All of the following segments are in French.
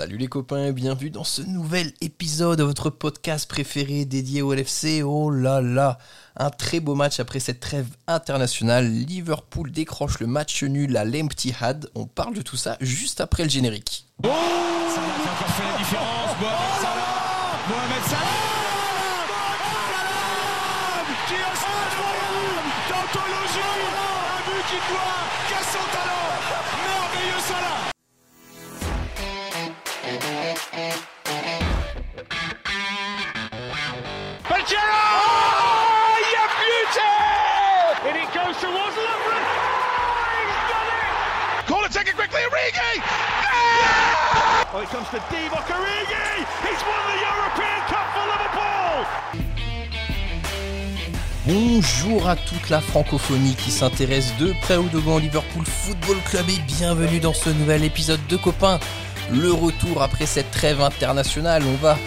Salut les copains et bienvenue dans ce nouvel épisode de votre podcast préféré dédié au LFC. Oh là là, un très beau match après cette trêve internationale. Liverpool décroche le match nul à l'Empty Had. On parle de tout ça juste après le générique. Oh ça a encore fait la différence. Mohamed Salah Mohamed Salah qui a son d'anthologie Un but qui doit casser son talent Origi! It comes to Divock Origi! He's won the European Cup for Liverpool! Bonjour à toute la francophonie qui s'intéresse de près ou de loin au Liverpool Football Club et bienvenue dans ce nouvel épisode de Copains. Le retour après cette trêve internationale, on va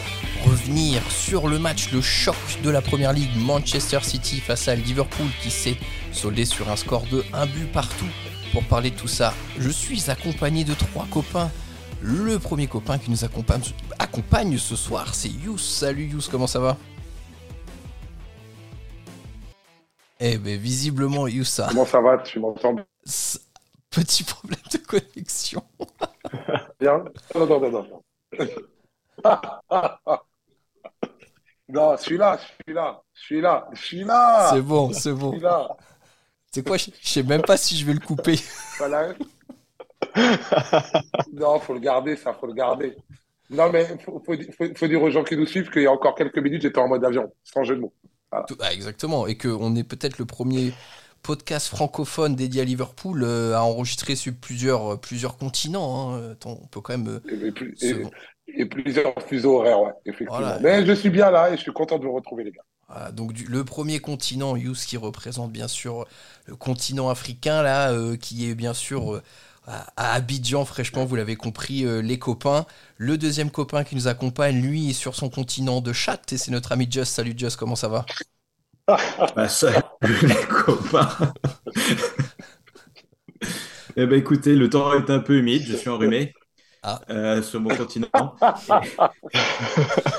revenir sur le match, le choc de la Première Ligue Manchester City face à Liverpool qui s'est soldé sur un score de 1 but partout. Pour parler de tout ça, je suis accompagné de trois copains. Le premier copain qui nous accompagne, accompagne ce soir, c'est Yous. Salut Yous, comment ça va? Eh ben visiblement Youssa. Comment ça va? Tu m'entends Petit problème de connexion. bien Non, non, non, non. non, celui-là, celui-là, celui-là, celui-là. C'est bon, c'est bon. Celui-là. C'est quoi Je sais même pas si je vais le couper. Voilà. non, faut le garder, ça, faut le garder. Non, mais faut, faut, faut- faut dire aux gens qui nous suivent qu'il y a encore quelques minutes, j'étais en mode avion, sans jeu de mots. Ah, exactement. Et qu'on est peut-être le premier podcast francophone dédié à Liverpool euh, à enregistrer sur plusieurs, euh, plusieurs continents. hein. Attends, on peut quand même. euh, Et, plus- plusieurs fuseaux horaires, ouais, effectivement. Voilà. Mais je suis bien là et je suis content de vous retrouver, les gars. Donc le premier continent, Yous, qui représente bien sûr le continent africain, là, euh, qui est bien sûr euh, à Abidjan, fraîchement, vous l'avez compris, euh, les copains. Le deuxième copain qui nous accompagne, lui, est sur son continent de chat, et c'est notre ami Just. Salut Just, comment ça va? Bah, salut les copains. Eh ben écoutez, le temps est un peu humide, je suis enrhumé Ah. euh, sur mon continent.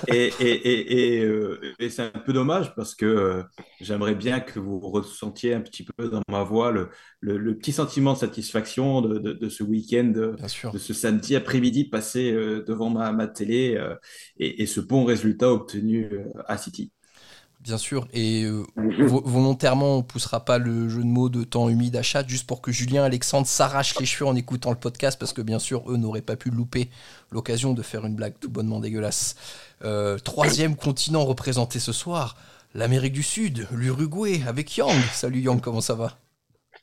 Et, et, et, et, euh, et c'est un peu dommage parce que euh, j'aimerais bien que vous ressentiez un petit peu dans ma voix le, le, le petit sentiment de satisfaction de, de, de ce week-end, de, ce samedi après-midi passé devant ma, ma télé et, ce bon résultat obtenu à City. Bien sûr, et euh, vo- volontairement, on poussera pas le jeu de mots de temps humide à chat, juste pour que Julien Alexandre s'arrache les cheveux en écoutant le podcast, parce que bien sûr, eux n'auraient pas pu louper l'occasion de faire une blague tout bonnement dégueulasse. Euh, troisième continent représenté ce soir, l'Amérique du Sud, l'Uruguay, avec Yang. Salut Yang, comment ça va?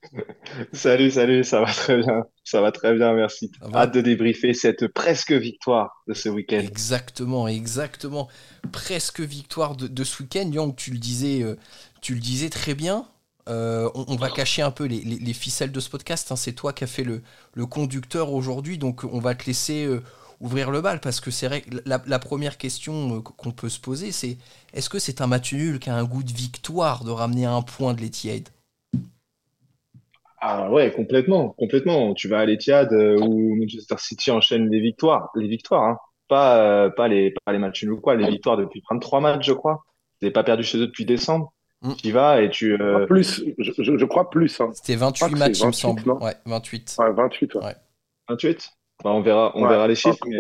Salut, salut, ça va très bien. Ça va très bien, merci. Va Hâte de débriefer cette presque victoire de ce week-end. Exactement, exactement. Presque victoire de, de ce week-end. Yang, tu le disais, euh, tu le disais très bien. Euh, on, on va cacher un peu les, les- les ficelles de ce podcast. hein. C'est toi qui as fait le, le conducteur aujourd'hui, donc on va te laisser euh, ouvrir le bal parce que c'est vrai que la, la première question qu'on peut se poser, c'est est-ce que c'est un match nul qui a un goût de victoire de ramener un point de l'Etihad? Ah ouais, complètement, complètement. Tu vas à l'Etihad euh, où Manchester City enchaîne les victoires, les victoires, hein. Pas, euh, pas les, pas les matchs nuls ou quoi, les victoires depuis 23 matchs, je crois. Ils n'avaient pas perdu chez eux depuis décembre. Mm. Tu y vas et tu, euh, Plus, je, je- je crois plus. Hein. C'était crois 28 que matchs, c'est il me 28, semble. non Ouais, 28. Ouais, 28. Ouais. 28. Bah, on verra, on Ouais, verra les un chiffres. mais-.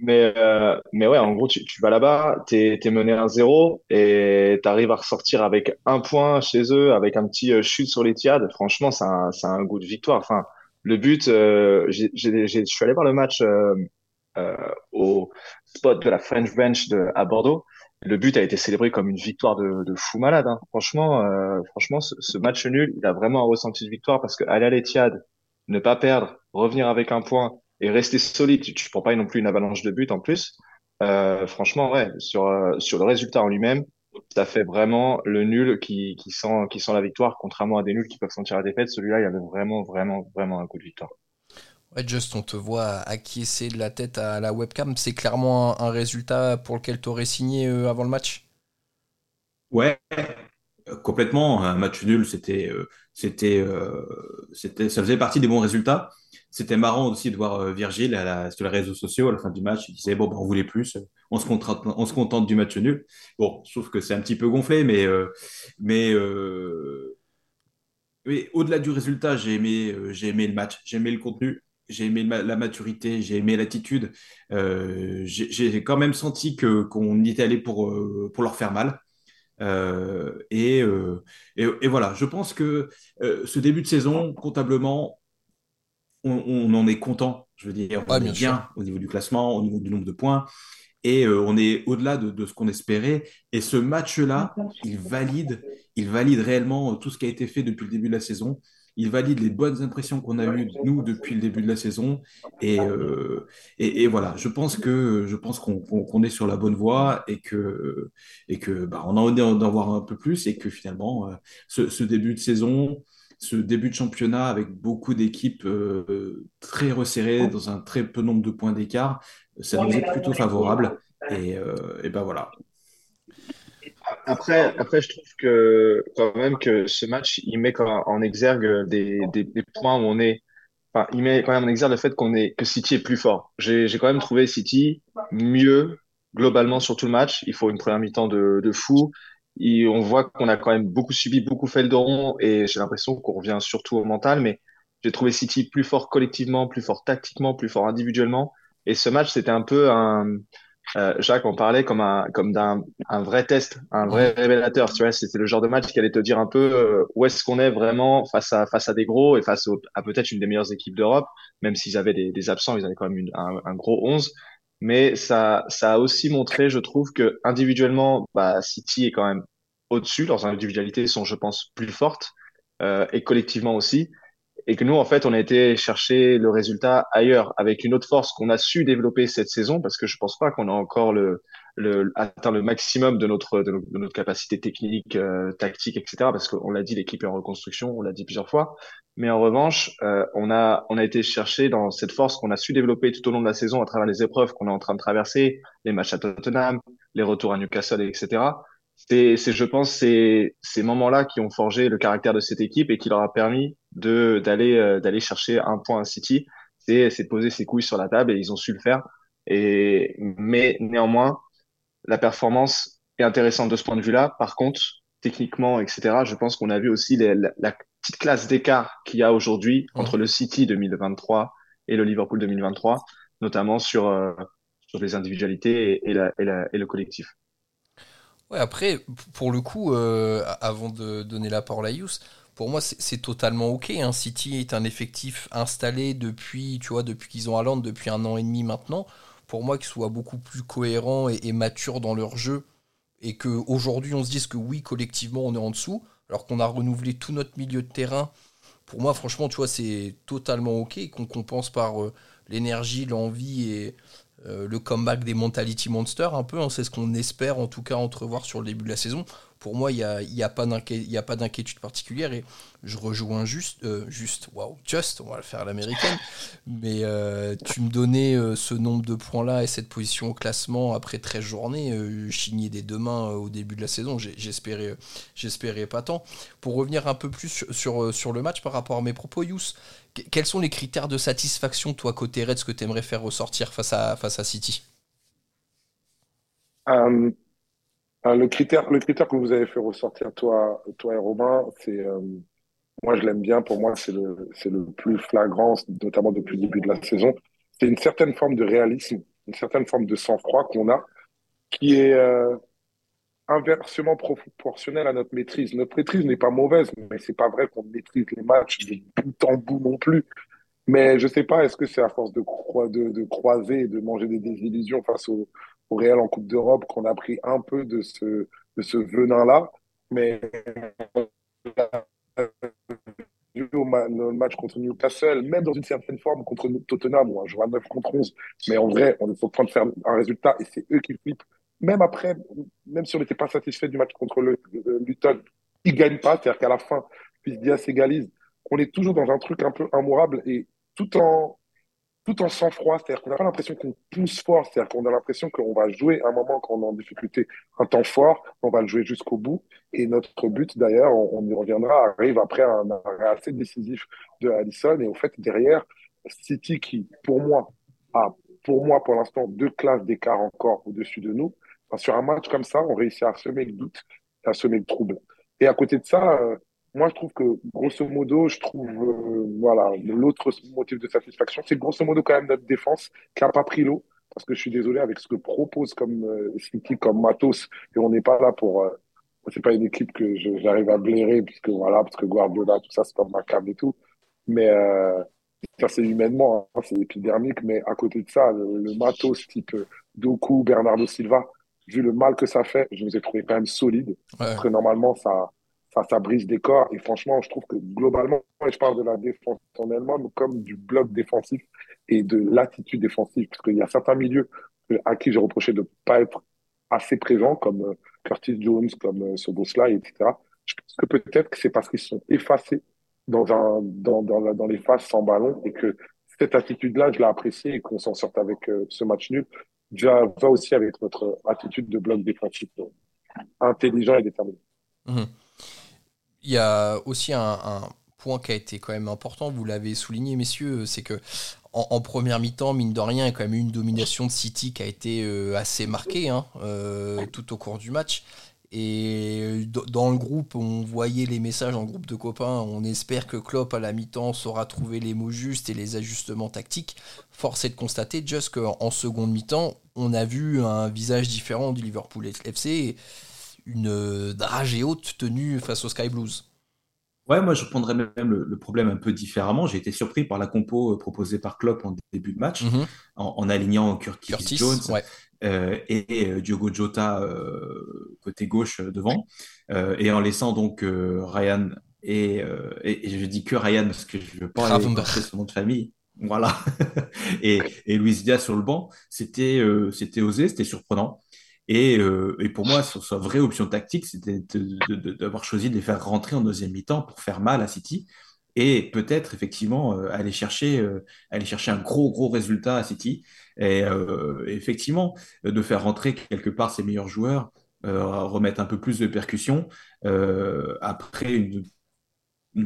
Mais, euh, mais ouais, en gros, tu, tu vas là-bas, t'es, t'es mené 1-0 et t'arrives à ressortir avec un point chez eux, avec un petit euh, chute sur l'Etihad. Franchement, c'est un, un goût de victoire. Enfin, le but, euh, j'ai, je suis allé voir le match euh, euh, au spot de la French Bench de, à Bordeaux. Le but a été célébré comme une victoire de, de fou malade. hein. Franchement, franchement, ce, ce match nul, il a vraiment un ressenti de victoire parce que aller à l'Etihad, ne pas perdre, revenir avec un point et rester solide. Tu, tu prends pas non plus une avalanche de buts en plus. Euh, franchement, ouais, sur euh, sur le résultat en lui-même, ça fait vraiment le nul qui qui sent qui sent la victoire, contrairement à des nuls qui peuvent sentir la défaite. Celui-là, il y avait vraiment vraiment vraiment un coup de victoire. Ouais, Just, on te voit acquiescer de la tête à la webcam. C'est clairement un, un résultat pour lequel tu aurais signé euh, avant le match? Ouais, complètement. Un match nul, c'était, c'était, c'était, ça faisait partie des bons résultats. C'était marrant aussi de voir Virgile à la, sur les réseaux sociaux à la fin du match. Il disait bon, ben, on voulait plus, on se contente, on se contente du match nul. Bon, trouve que c'est un petit peu gonflé, mais, mais oui, au-delà du résultat, j'ai aimé, j'ai aimé le match, j'ai aimé le contenu j'ai aimé la maturité, j'ai aimé l'attitude. Euh, j'ai quand même senti que qu'on était allé pour, euh, pour leur faire mal. Euh, et, et, voilà, je pense que ce début de saison, comptablement, on, en est content. Je veux dire, on est bien au niveau du classement, au niveau du nombre de points. Et on est au-delà de, de, ce qu'on espérait. Et ce match-là, il valide, il valide réellement tout ce qui a été fait depuis le début de la saison il valide les bonnes impressions qu'on a eues, nous, depuis le début de la saison. Et, euh, et, voilà, je pense que je pense qu'on est sur la bonne voie et que, et que bah, on a envie d'en voir un peu plus et que finalement, euh, ce, début de saison, ce début de championnat avec beaucoup d'équipes euh, très resserrées dans un très peu nombre de points d'écart, ça nous est plutôt favorable. Et, et ben voilà, après, après, je trouve que quand même que ce match, il met en exergue des, des, des, points où on est. Enfin, il met quand même en exergue le fait qu'on est que City est plus fort. J'ai quand même trouvé City mieux globalement sur tout le match. Il faut une première mi-temps de, de fou. On voit qu'on a quand même beaucoup subi, beaucoup fait le dos et j'ai l'impression qu'on revient surtout au mental. Mais j'ai trouvé City plus fort collectivement, plus fort tactiquement, plus fort individuellement. Et ce match, c'était un peu un, euh, Jacques en parlait comme un comme d'un un vrai test, un vrai révélateur. Tu vois, c'était le genre de match qui allait te dire un peu euh, où est-ce qu'on est vraiment face à face à des gros et face à peut-être une des meilleures équipes d'Europe, même s'ils avaient des, des, absents, ils avaient quand même un, un, gros 11. Mais ça ça a aussi montré, je trouve, que individuellement, bah, City est quand même au-dessus. Leurs individualités sont, je pense, plus fortes euh, et collectivement aussi et que nous, en fait, on a été chercher le résultat ailleurs avec une autre force qu'on a su développer cette saison parce que je pense pas qu'on a encore le, le, atteint le maximum de notre, de, notre capacité technique, euh, tactique, etc. Parce qu'on l'a dit, l'équipe est en reconstruction, on l'a dit plusieurs fois. Mais en revanche, euh, on a, on a été chercher dans cette force qu'on a su développer tout au long de la saison à travers les épreuves qu'on est en train de traverser, les matchs à Tottenham, les retours à Newcastle, etc c'est, c'est, je pense, c'est ces moments-là qui ont forgé le caractère de cette équipe et qui leur a permis de d'aller euh, d'aller chercher un point à City. C'est, c'est de poser ses couilles sur la table et ils ont su le faire. Et mais néanmoins, la performance est intéressante de ce point de vue-là. Par contre, techniquement, etc., je pense qu'on a vu aussi la, la, petite classe d'écart qu'il y a aujourd'hui entre le City 2023 et le Liverpool 2023, notamment sur euh, sur les individualités et, et, la, et, la, et le collectif. Ouais, après, pour le coup, euh, avant de donner la parole à Yous, pour moi, c'est totalement ok. Hein. City est un effectif installé depuis, tu vois, depuis qu'ils ont Haaland, depuis un an et demi maintenant. Pour moi, qu'ils soient beaucoup plus cohérents et, matures dans leur jeu, et qu'aujourd'hui, on se dise que oui, collectivement, on est en dessous, alors qu'on a renouvelé tout notre milieu de terrain. Pour moi, franchement, tu vois, c'est totalement ok, qu'on compense par euh, l'énergie, l'envie et, euh, le comeback des Mentality Monsters, un peu, hein, c'est ce qu'on espère en tout cas entrevoir sur le début de la saison. Pour moi, il n'y a, y a pas d'inquiétude particulière et je rejoins juste, euh, juste, waouh, just, on va le faire à l'américaine, mais euh, tu me donnais ce nombre de points-là et cette position au classement après 13 journées, chigné des deux mains au début de la saison, j'espérais, j'espérais pas tant. Pour revenir un peu plus sur, sur, le match par rapport à mes propos, Yous, quels sont les critères de satisfaction, toi, côté Reds, que tu aimerais faire ressortir face à, face à City? Euh, euh, le, critère, le critère que vous avez fait ressortir, toi, toi et Romain, c'est. Euh, moi, je l'aime bien. Pour moi, c'est le, le plus flagrant, notamment depuis le début de la saison. C'est une certaine forme de réalisme, une certaine forme de sang-froid qu'on a, qui est, inversement proportionnel à notre maîtrise. Notre maîtrise n'est pas mauvaise, mais c'est pas vrai qu'on maîtrise les matchs de bout en bout non plus. Mais je sais pas, est-ce que c'est à force de, croiser de manger des désillusions face au, au Real en Coupe d'Europe qu'on a pris un peu de ce, venin-là? Mais le match contre Newcastle, même dans une certaine forme contre Tottenham, où on joue à 9 contre 11, mais en vrai, on est au point de faire un résultat et c'est eux qui flippent même après, même si on n'était pas satisfait du match contre le, Luton, ils ne gagnent pas, c'est-à-dire qu'à la fin, Diaz s'égalise. On est toujours dans un truc un peu immourable et tout en tout en sang-froid, c'est-à-dire qu'on n'a pas l'impression qu'on pousse fort, c'est-à-dire qu'on a l'impression qu'on va jouer un moment quand on est en difficulté, un temps fort, on va le jouer jusqu'au bout. Et notre but, d'ailleurs, on, y reviendra, arrive après un arrêt assez décisif de Allison. Et au fait, derrière, City qui, pour moi, a, pour moi, pour l'instant, deux classes d'écart encore au-dessus de nous. Sur un match comme ça, on réussit à semer le doute, à semer le trouble. Et à côté de ça, euh, moi, je trouve que, grosso modo, je trouve, euh, voilà, l'autre motif de satisfaction, c'est grosso modo quand même notre défense qui n'a pas pris l'eau. Parce que je suis désolé avec ce que propose comme euh, City, comme Matos, et on n'est pas là pour. Euh, c'est pas une équipe que j'arrive à blairer, puisque voilà, parce que Guardiola, tout ça, c'est comme Macab et tout. Mais euh, ça, c'est humainement, hein, c'est épidermique. Mais à côté de ça, le, Matos type Doku, Bernardo Silva, vu le mal que ça fait, je vous ai trouvé quand même solide. Parce que normalement, ça, ça, brise des corps. Et franchement, je trouve que globalement, je parle de la défense en elle-même comme du bloc défensif et de l'attitude défensive. Parce qu'il y a certains milieux à qui j'ai reproché de ne pas être assez présents, comme euh, Curtis Jones, comme euh, Soboslai, etc. Je pense que peut-être que c'est parce qu'ils sont effacés dans, un, dans, dans, dans les phases sans ballon et que cette attitude-là, je l'ai appréciée et qu'on s'en sorte avec euh, ce match nul, va, aussi avec notre attitude de bloc défensif intelligent et déterminé. Mmh il y a aussi un, point qui a été quand même important, vous l'avez souligné, messieurs, c'est que en, première mi-temps, mine de rien, il y a quand même eu une domination de City qui a été euh, assez marquée hein, euh, tout au cours du match. Et dans le groupe, on voyait les messages en groupe de copains. On espère que Klopp à la mi-temps saura trouver les mots justes et les ajustements tactiques. Force est de constater, juste qu'en seconde mi-temps, on a vu un visage différent du Liverpool FC une dragée haute tenue face aux Sky Blues. Ouais, moi je prendrais même le, problème un peu différemment. J'ai été surpris par la compo euh, proposée par Klopp en début de match, mhm. en, alignant Curtis, Jones euh, et, euh, Diogo Jota côté gauche devant, et en laissant donc Ryan et, et, je dis que Ryan parce que je veux pas aller son nom de famille. Voilà. et, et Luis Diaz sur le banc, c'était c'était osé, c'était surprenant. Et, euh, et, pour moi, sa vraie option tactique, c'était d'avoir choisi de les faire rentrer en deuxième mi-temps pour faire mal à City et peut-être effectivement euh, aller chercher euh, aller chercher un gros gros résultat à City et effectivement de faire rentrer quelque part ses meilleurs joueurs, remettre un peu plus de percussion après une,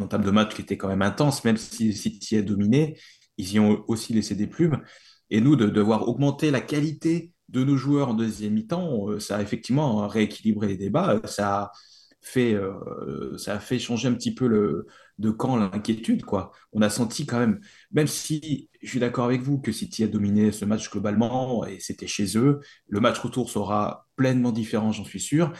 entame de match qui était quand même intense, même si City a dominé, ils y ont aussi laissé des plumes. Et nous, de devoir augmenter la qualité de nos joueurs en deuxième mi-temps, euh, ça a effectivement rééquilibré les débats. Ça a fait, euh, ça a fait changer un petit peu le, de camp l'inquiétude. quoi. On a senti quand même, même si je suis d'accord avec vous que City a dominé ce match globalement et c'était chez eux, le match retour sera pleinement différent, j'en suis sûr.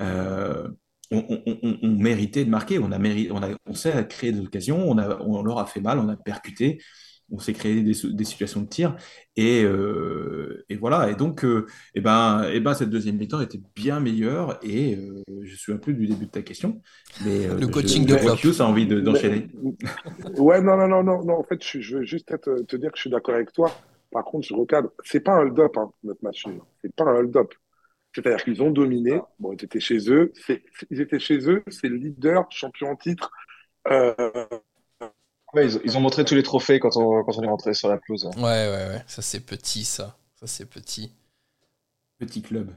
Euh, on, méritait de marquer, on a, mérité, on a on sait créer des occasions, on, a, on leur a fait mal, on a percuté on s'est créé des, situations de tir et, euh, et, voilà. Et donc euh, et ben et ben cette deuxième mi-temps était bien meilleure et euh, je suis un peu du début de ta question mais le coaching de Klopp. a envie d'enchaîner. Ouais non non non non non en fait je, veux juste te, dire que je suis d'accord avec toi. Par contre je recadre c'est pas un hold-up hein, notre match c'est pas un hold-up. C'est-à-dire qu'ils ont dominé. Bon ils étaient chez eux. Ils étaient chez eux. C'est le leader champion en titre ils, ont montré tous les trophées quand on, quand on est rentré sur la pelouse. Ouais, ouais, ouais. Ça, c'est petit, ça. Ça, c'est petit. Petit club.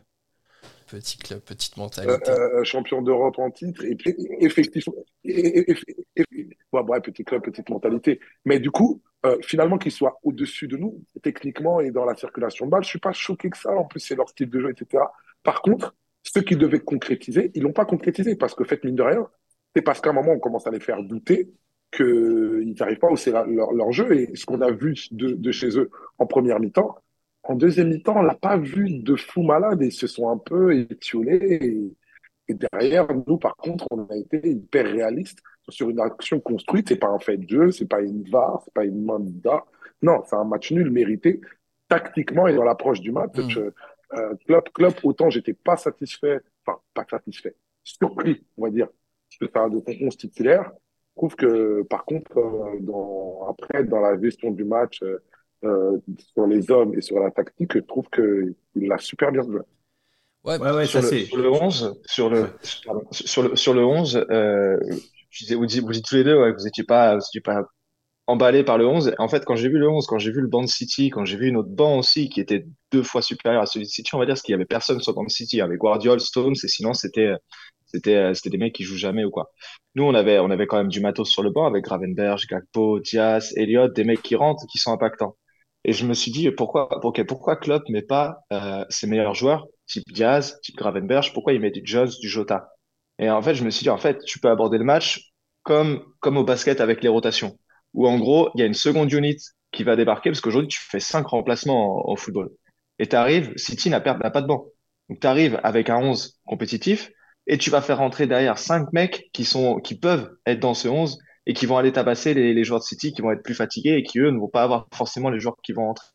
Petit club, petite mentalité. Euh, euh, champion d'Europe en titre. Et puis, effectivement. ouais, petit club, petite mentalité. Mais du coup, euh, finalement, qu'ils soient au-dessus de nous, techniquement et dans la circulation de balles, je suis pas choqué que ça. En plus, c'est leur style de jeu, etc. Par contre, ceux qui devaient concrétiser, ils l'ont pas concrétisé parce que, fait, mine de rien, c'est parce qu'à un moment, on commence à les faire douter qu'ils n'arrivent pas à hausser leur, jeu. Et ce qu'on a vu de, chez eux en première mi-temps, en deuxième mi-temps, on l'a pas vu de fou malade et ils se sont un peu étiolés. Et, derrière, nous, par contre, on a été hyper réaliste sur une action construite. C'est pas un fait de jeu, c'est pas une VAR, c'est pas une manda. Non, c'est un match nul mérité tactiquement et dans l'approche du match. Mm. Euh, club, club, autant j'étais pas satisfait, enfin, pas satisfait, surpris, on va dire, de faire de 11 titulaire. Je trouve que, par contre, euh, dans, après, dans la gestion du match, euh, euh, sur les hommes et sur la tactique, je trouve qu'il l'a super bien joué. Ouais, ouais, sur, le, sur, le, 11, sur le, sur le, sur le 11, euh, je disais, vous, dites, vous dites tous les deux, ouais, vous n'étiez pas, vous étiez pas emballé par le 11. En fait, quand j'ai vu le 11, quand j'ai vu le banc de City, quand j'ai vu une autre banc aussi qui était deux fois supérieur à celui de City, on va dire parce qu'il y avait personne sur le banc de City. Il y avait Guardiola, Stones, et sinon c'était c'était c'était des mecs qui jouent jamais ou quoi. Nous, on avait on avait quand même du matos sur le banc avec Gravenberg, Gakpo, Diaz, Elliott, des mecs qui rentrent, qui sont impactants. Et je me suis dit pourquoi pourquoi pourquoi Klopp met pas euh, ses meilleurs joueurs type Diaz, type Gravenberg, pourquoi il met du Jones, du Jota? Et en fait, je me suis dit en fait, tu peux aborder le match comme comme au basket avec les rotations où en gros, il y a une seconde unit qui va débarquer parce qu'aujourd'hui, tu fais cinq remplacements en, football. Et tu arrives, City n'a pas de banc. Donc tu arrives avec un 11 compétitif et tu vas faire rentrer derrière cinq mecs qui sont qui peuvent être dans ce 11 et qui vont aller tabasser les, les joueurs de City qui vont être plus fatigués et qui eux ne vont pas avoir forcément les joueurs qui vont entrer.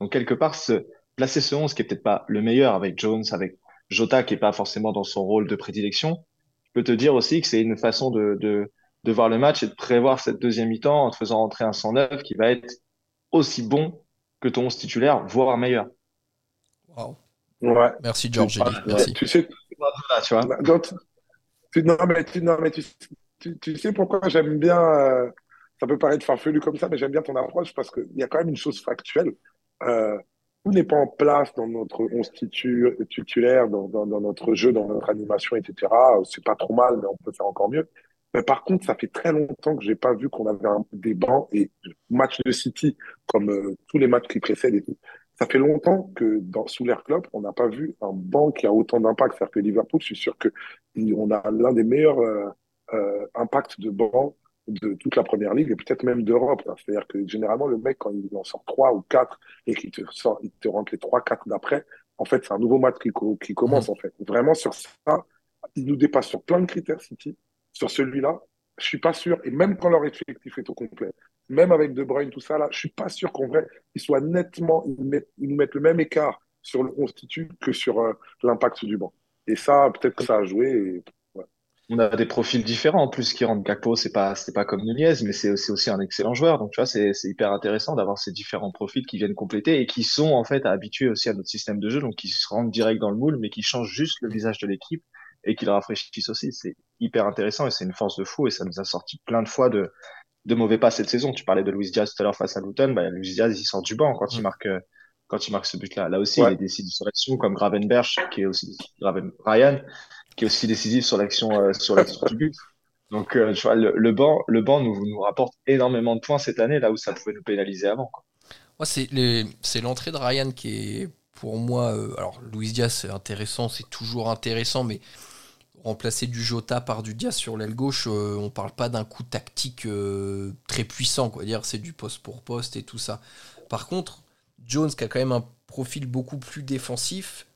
Donc quelque part, se, placer ce 11 qui est peut-être pas le meilleur avec Jones, avec Jota qui est pas forcément dans son rôle de prédilection, je peux te dire aussi que c'est une façon de, de de voir le match et de prévoir cette deuxième mi-temps en te faisant rentrer un 109 qui va être aussi bon que ton 11 titulaire, voire meilleur. Wow. Ouais. Merci Georges. Merci. Tu sais, tu vois. non, mais, tu, non, mais tu, tu, sais pourquoi j'aime bien, euh, ça peut paraître farfelu comme ça, mais j'aime bien ton approche parce qu'il y a quand même une chose factuelle. Euh, tout n'est pas en place dans notre 11 titulaire, dans, dans, notre jeu, dans notre animation, etc. C'est pas trop mal, mais on peut faire encore mieux. Mais par contre, ça fait très longtemps que j'ai pas vu qu'on avait des bancs et match de City comme euh, tous les matchs qui précèdent et tout. Ça fait longtemps que dans, sous l'air club, on n'a pas vu un banc qui a autant d'impact. C'est-à-dire que Liverpool, je suis sûr que on a l'un des meilleurs euh, euh, impacts de banc de toute la première ligue et peut-être même d'Europe. C'est-à-dire que généralement, le mec, quand il en sort trois ou quatre et qu'il te sort, il te rentre les trois, quatre d'après, en fait, c'est un nouveau match qui, qui commence, mmh. en fait. Vraiment, sur ça, il nous dépasse sur plein de critères, City sur celui-là, je suis pas sûr, et même quand leur effectif est au complet, même avec De Bruyne, tout ça, là, je suis pas sûr qu'en vrai, ils soient nettement, ils, nous mettent le même écart sur le constitut que sur euh, l'impact du banc. Et ça, peut-être que ça a joué. On a des profils différents en plus qui rendent Gakpo, c'est pas, c'est pas comme Nunez, mais c'est aussi un excellent joueur. Donc, tu vois, c'est hyper intéressant d'avoir ces différents profils qui viennent compléter et qui sont, en fait, habitués aussi à notre système de jeu, donc qui se rendent direct dans le moule, mais qui changent juste le visage de l'équipe et qu'ils rafraîchissent aussi. C'est hyper intéressant et c'est une force de fou et ça nous a sorti plein de fois de, de mauvais pas cette saison. Tu parlais de Luis Diaz tout à l'heure face à Luton, bah, Luis Diaz il sort du banc quand il marque quand il marque ce but-là. Là aussi, il est décisif sur l'action, comme Gravenberch, qui est aussi Graven, Ryan, qui est aussi décisif sur l'action euh, sur l'action du but. Donc, euh, tu vois, le, banc, le banc nous, nous rapporte énormément de points cette année, là où ça pouvait nous pénaliser avant. Quoi. c'est l'entrée de Ryan qui est pour moi. Euh, alors, Luis Diaz, c'est intéressant, c'est toujours intéressant, mais remplacer du Jota par du Diaz sur l'aile gauche, euh, on parle pas d'un coup tactique euh, très puissant, quoi. Dire c'est du poste pour poste et tout ça. Par contre, Jones qui a quand même un profil beaucoup plus défensif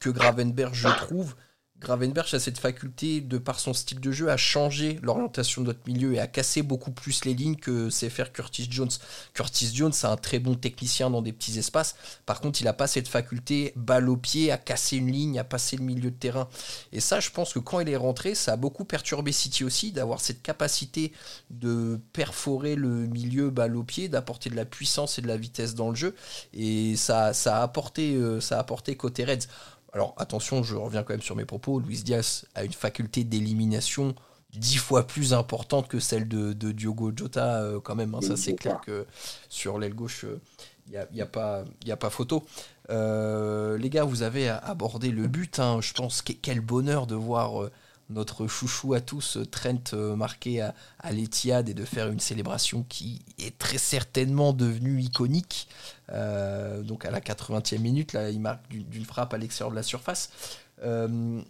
que Gravenberg, je trouve, Gravenberch a cette faculté, de par son style de jeu, à changer l'orientation de notre milieu et à casser beaucoup plus les lignes que sait faire Curtis Jones. Curtis Jones, c'est un très bon technicien dans des petits espaces. Par contre, il n'a pas cette faculté, balle au pied, à casser une ligne, à passer le milieu de terrain. Et ça, je pense que quand il est rentré, ça a beaucoup perturbé City aussi, d'avoir cette capacité de perforer le milieu balle au pied, d'apporter de la puissance et de la vitesse dans le jeu. Et ça, ça, a, apporté, euh, ça a apporté côté Reds. Alors attention, je reviens quand même sur mes propos. Luis Diaz a une faculté d'élimination dix fois plus importante que celle de, Diogo Jota euh, quand même. Hein. ça c'est clair que sur l'aile gauche, il euh, n'y a, a, pas, a pas photo. Euh, les gars, vous avez abordé le but. Hein. Je pense que quel bonheur de voir notre chouchou à tous, Trent, marqué à, à l'Etihad et de faire une célébration qui est très certainement devenue iconique. Euh, donc à la 80e minute, là, il marque d'une frappe à l'extérieur de la surface. Euh,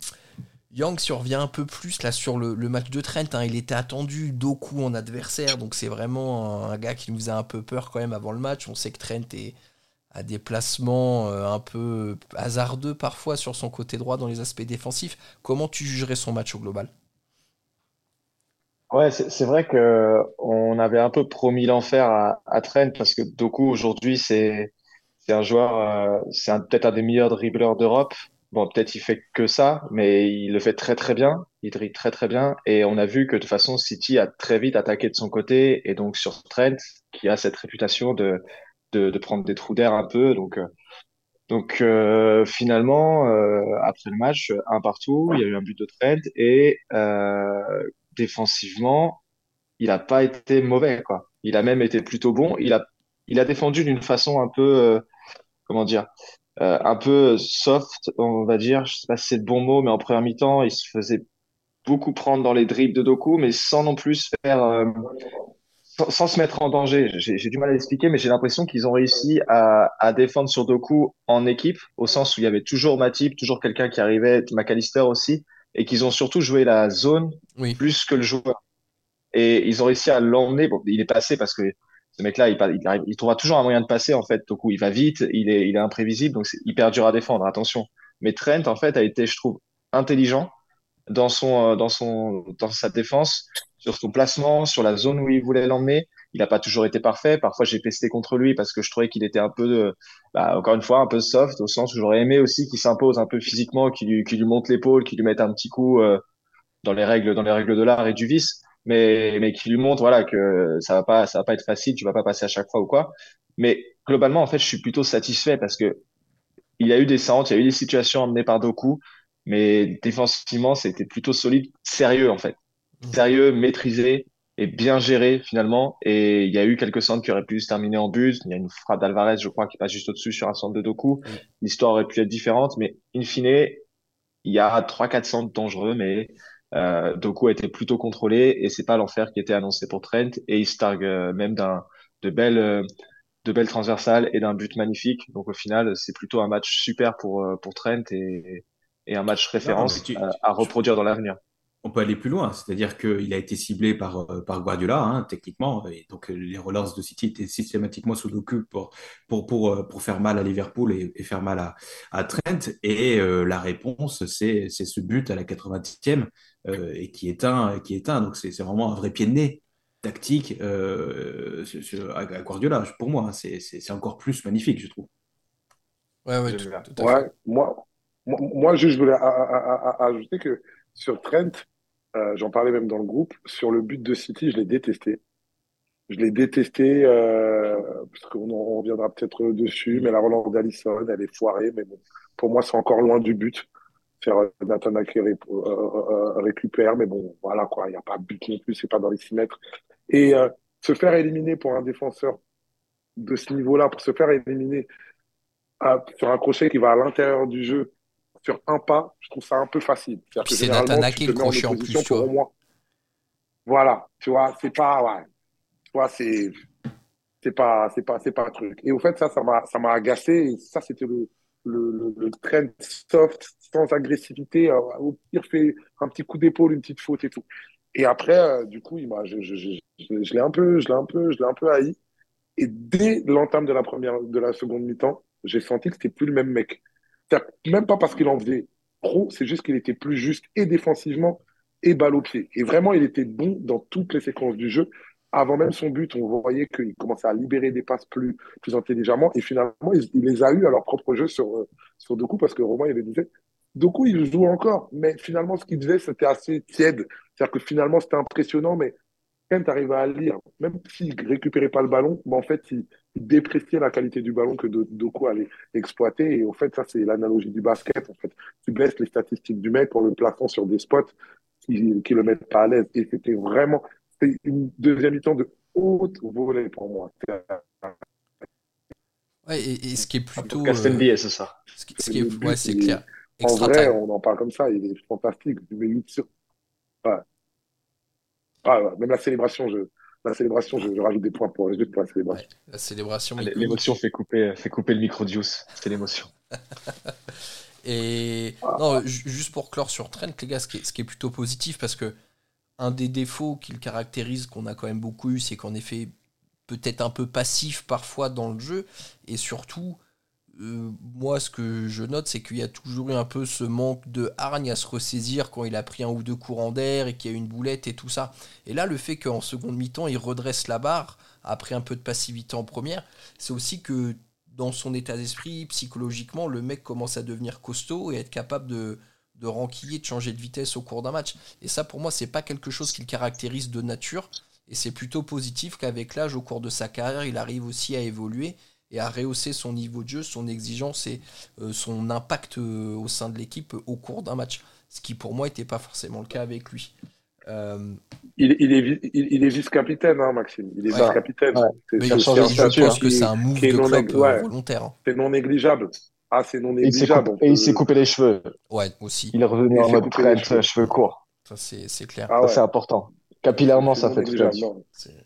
Yang survient un peu plus sur le, match de Trent. Hein. Il était attendu Doku en adversaire, donc c'est vraiment un, gars qui nous faisait un peu peur quand même avant le match. On sait que Trent est, a des placements euh, un peu hasardeux parfois sur son côté droit dans les aspects défensifs. Comment tu jugerais son match au global? Ouais, c'est vrai que on avait un peu promis l'enfer à, à Trent parce que Doku aujourd'hui c'est c'est un joueur, euh, c'est peut-être un des meilleurs dribbleurs d'Europe. Bon, peut-être il fait que ça, mais il le fait très très bien. Il dribble très très bien et on a vu que de toute façon City a très vite attaqué de son côté et donc sur Trent qui a cette réputation de de, prendre des trous d'air un peu. Donc euh, donc euh, finalement après le match un partout, il y a eu un but de Trent et défensivement, il n'a pas été mauvais, quoi. Il a même été plutôt bon. Il a, il a défendu d'une façon un peu, euh, comment dire, euh, un peu soft, on va dire. Je sais pas si c'est le bon mot, mais en première mi-temps, il se faisait beaucoup prendre dans les dribbles de Doku, mais sans non plus faire, euh, sans, se mettre en danger. J'ai du mal à l'expliquer, mais j'ai l'impression qu'ils ont réussi à, à, défendre sur Doku en équipe, au sens où il y avait toujours Matip, toujours quelqu'un qui arrivait, McAllister aussi, et qu'ils ont surtout joué la zone plus que le joueur. Et ils ont réussi à l'emmener. Bon, il est passé parce que ce mec-là, il, il, il, trouvera toujours un moyen de passer en fait. Doku, il va vite, il est, il est imprévisible, donc c'est hyper dur à défendre. Attention. Mais Trent, en fait, a été, je trouve, intelligent dans son, euh, dans son, dans sa défense, sur son placement, sur la zone où il voulait l'emmener. Il n'a pas toujours été parfait. Parfois, j'ai pesté contre lui parce que je trouvais qu'il était un peu, bah, encore une fois, un peu soft, au sens où j'aurais aimé aussi qu'il s'impose un peu physiquement, qu'il lui, monte l'épaule, qu'il lui mette un petit coup euh, dans les règles, dans les règles de l'art et du vice, mais, mais qu'il lui montre, voilà, que ça va pas, ça va pas être facile, tu vas pas passer à chaque fois ou quoi. Mais globalement, en fait, je suis plutôt satisfait parce que il y a eu des centres, il y a eu des situations amenées par Doku mais défensivement, c'était plutôt solide, sérieux en fait. Sérieux, maîtrisé et bien géré finalement. Et il y a eu quelques centres qui auraient pu se terminer en but. Il y a une frappe d'Alvarez, je crois, qui passe juste au-dessus sur un centre de Doku. Mmh. L'histoire aurait pu être différente, mais in fine, il y a trois, quatre centres dangereux, mais euh, Doku a été plutôt contrôlé et c'est pas l'enfer qui était annoncé pour Trent. Et il se targue euh, même d'un de belles euh, de belles transversales et d'un but magnifique. Donc au final, c'est plutôt un match super pour euh, pour Trent et, et un match référence à, reproduire dans l'avenir. On peut aller plus loin, c'est-à-dire qu'il a été ciblé par, euh, par Guardiola, hein, techniquement, et donc euh, les relances de City étaient systématiquement sous Doku pour, pour, pour, euh, pour faire mal à Liverpool et, faire mal à, à Trent. Et la réponse, c'est ce but à la 90e et qui est un, qui est un. Donc c'est vraiment un vrai pied de nez tactique euh, à Guardiola. Pour moi, c'est encore plus magnifique, je trouve. Ouais, ouais, tout, ouais moi, moi, je voulais ajouter que sur Trent, euh, j'en parlais même dans le groupe, sur le but de City, je l'ai détesté. Je l'ai détesté, euh, parce qu'on on reviendra peut-être dessus, mais la relance d'Alisson, elle est foirée, mais bon, pour moi, c'est encore loin du but. Faire euh, Nathan récupère, mais bon, voilà, quoi, il n'y a pas de but non plus, c'est pas dans les 6 mètres. Et se faire éliminer pour un défenseur de ce niveau-là, pour se faire éliminer sur un crochet qui va à l'intérieur du jeu, sur un pas, je trouve ça un peu facile. C'est Nathan qui le crochet en, plus. Voilà, tu vois, c'est pas, ouais, tu vois, c'est, c'est pas, c'est pas, c'est pas un truc. Et au fait, ça, ça m'a, ça m'a agacé. Et ça, c'était le, le, le, trend soft, sans agressivité. Euh, au pire, fait un petit coup d'épaule, une petite faute et tout. Et après, euh, du coup, il m'a, je, je, je, je l'ai un peu, je l'ai un peu, je l'ai un peu haï. Et dès l'entame de la première, de la seconde mi-temps, j'ai senti que c'était plus le même mec. Même pas parce qu'il en faisait trop, c'est juste qu'il était plus juste et défensivement et balle au pied. Et vraiment, il était bon dans toutes les séquences du jeu. Avant même son but, on voyait qu'il commençait à libérer des passes plus, plus intelligemment. Et finalement, il, les a eu à leur propre jeu sur, euh, sur Doku parce que Romain, il disait Doku, il joue encore. Mais finalement, ce qu'il faisait, c'était assez tiède. C'est-à-dire que finalement, c'était impressionnant, mais quand tu arrives à lire, même s'il récupérait pas le ballon, mais en fait, il, dépréciait la qualité du ballon que Doku allait exploiter. Et au fait, ça, c'est l'analogie du basket. En fait, tu baisses les statistiques du mec en le plaçant sur des spots qui ne le mettent pas à l'aise. Et c'était vraiment une deuxième mi-temps de haute volée pour moi. Ouais, et, ce qui est plutôt. Euh, c'est ça. Ce qui, est, ouais, c'est clair. en vrai, on en parle comme ça, il est fantastique. Tu mets 8 sur. Ouais. Ah, même la célébration, je, la célébration, je, rajoute des points pour, juste pour la célébration. la célébration. L'émotion fait couper, fait couper le micro de Juice. C'est l'émotion. Et non, juste pour clore sur Trent, les gars, ce qui, est, ce qui est plutôt positif parce que un des défauts qui le caractérise, qu'on a quand même beaucoup eu, c'est qu'en effet, peut-être un peu passif parfois dans le jeu et surtout euh, moi, ce que je note, c'est qu'il y a toujours eu un peu ce manque de hargne à se ressaisir quand il a pris un ou deux courants d'air et qu'il y a une boulette et tout ça. Et là, le fait qu'en seconde mi-temps, il redresse la barre après un peu de passivité en première, c'est aussi que dans son état d'esprit, psychologiquement, le mec commence à devenir costaud et être capable de, de ranquiller, de changer de vitesse au cours d'un match. Et ça, pour moi, c'est pas quelque chose qui le caractérise de nature. Et c'est plutôt positif qu'avec l'âge, au cours de sa carrière, il arrive aussi à évoluer et à rehausser son niveau de jeu, son exigence et euh, son impact euh, au sein de l'équipe au cours d'un match. Ce qui pour moi n'était pas forcément le cas avec lui. il, il, est, il, est vice-capitaine, hein, Maxime. Il est vice-capitaine. Mais je pense que c'est un move de club volontaire. Hein. C'est non négligeable. Ah, c'est non négligeable. Et il s'est coupé les cheveux. Ouais, aussi. Il est revenu en mode prêtre, cheveux courts. Ça, c'est clair. Ah c'est important. Capillairement, ça fait tout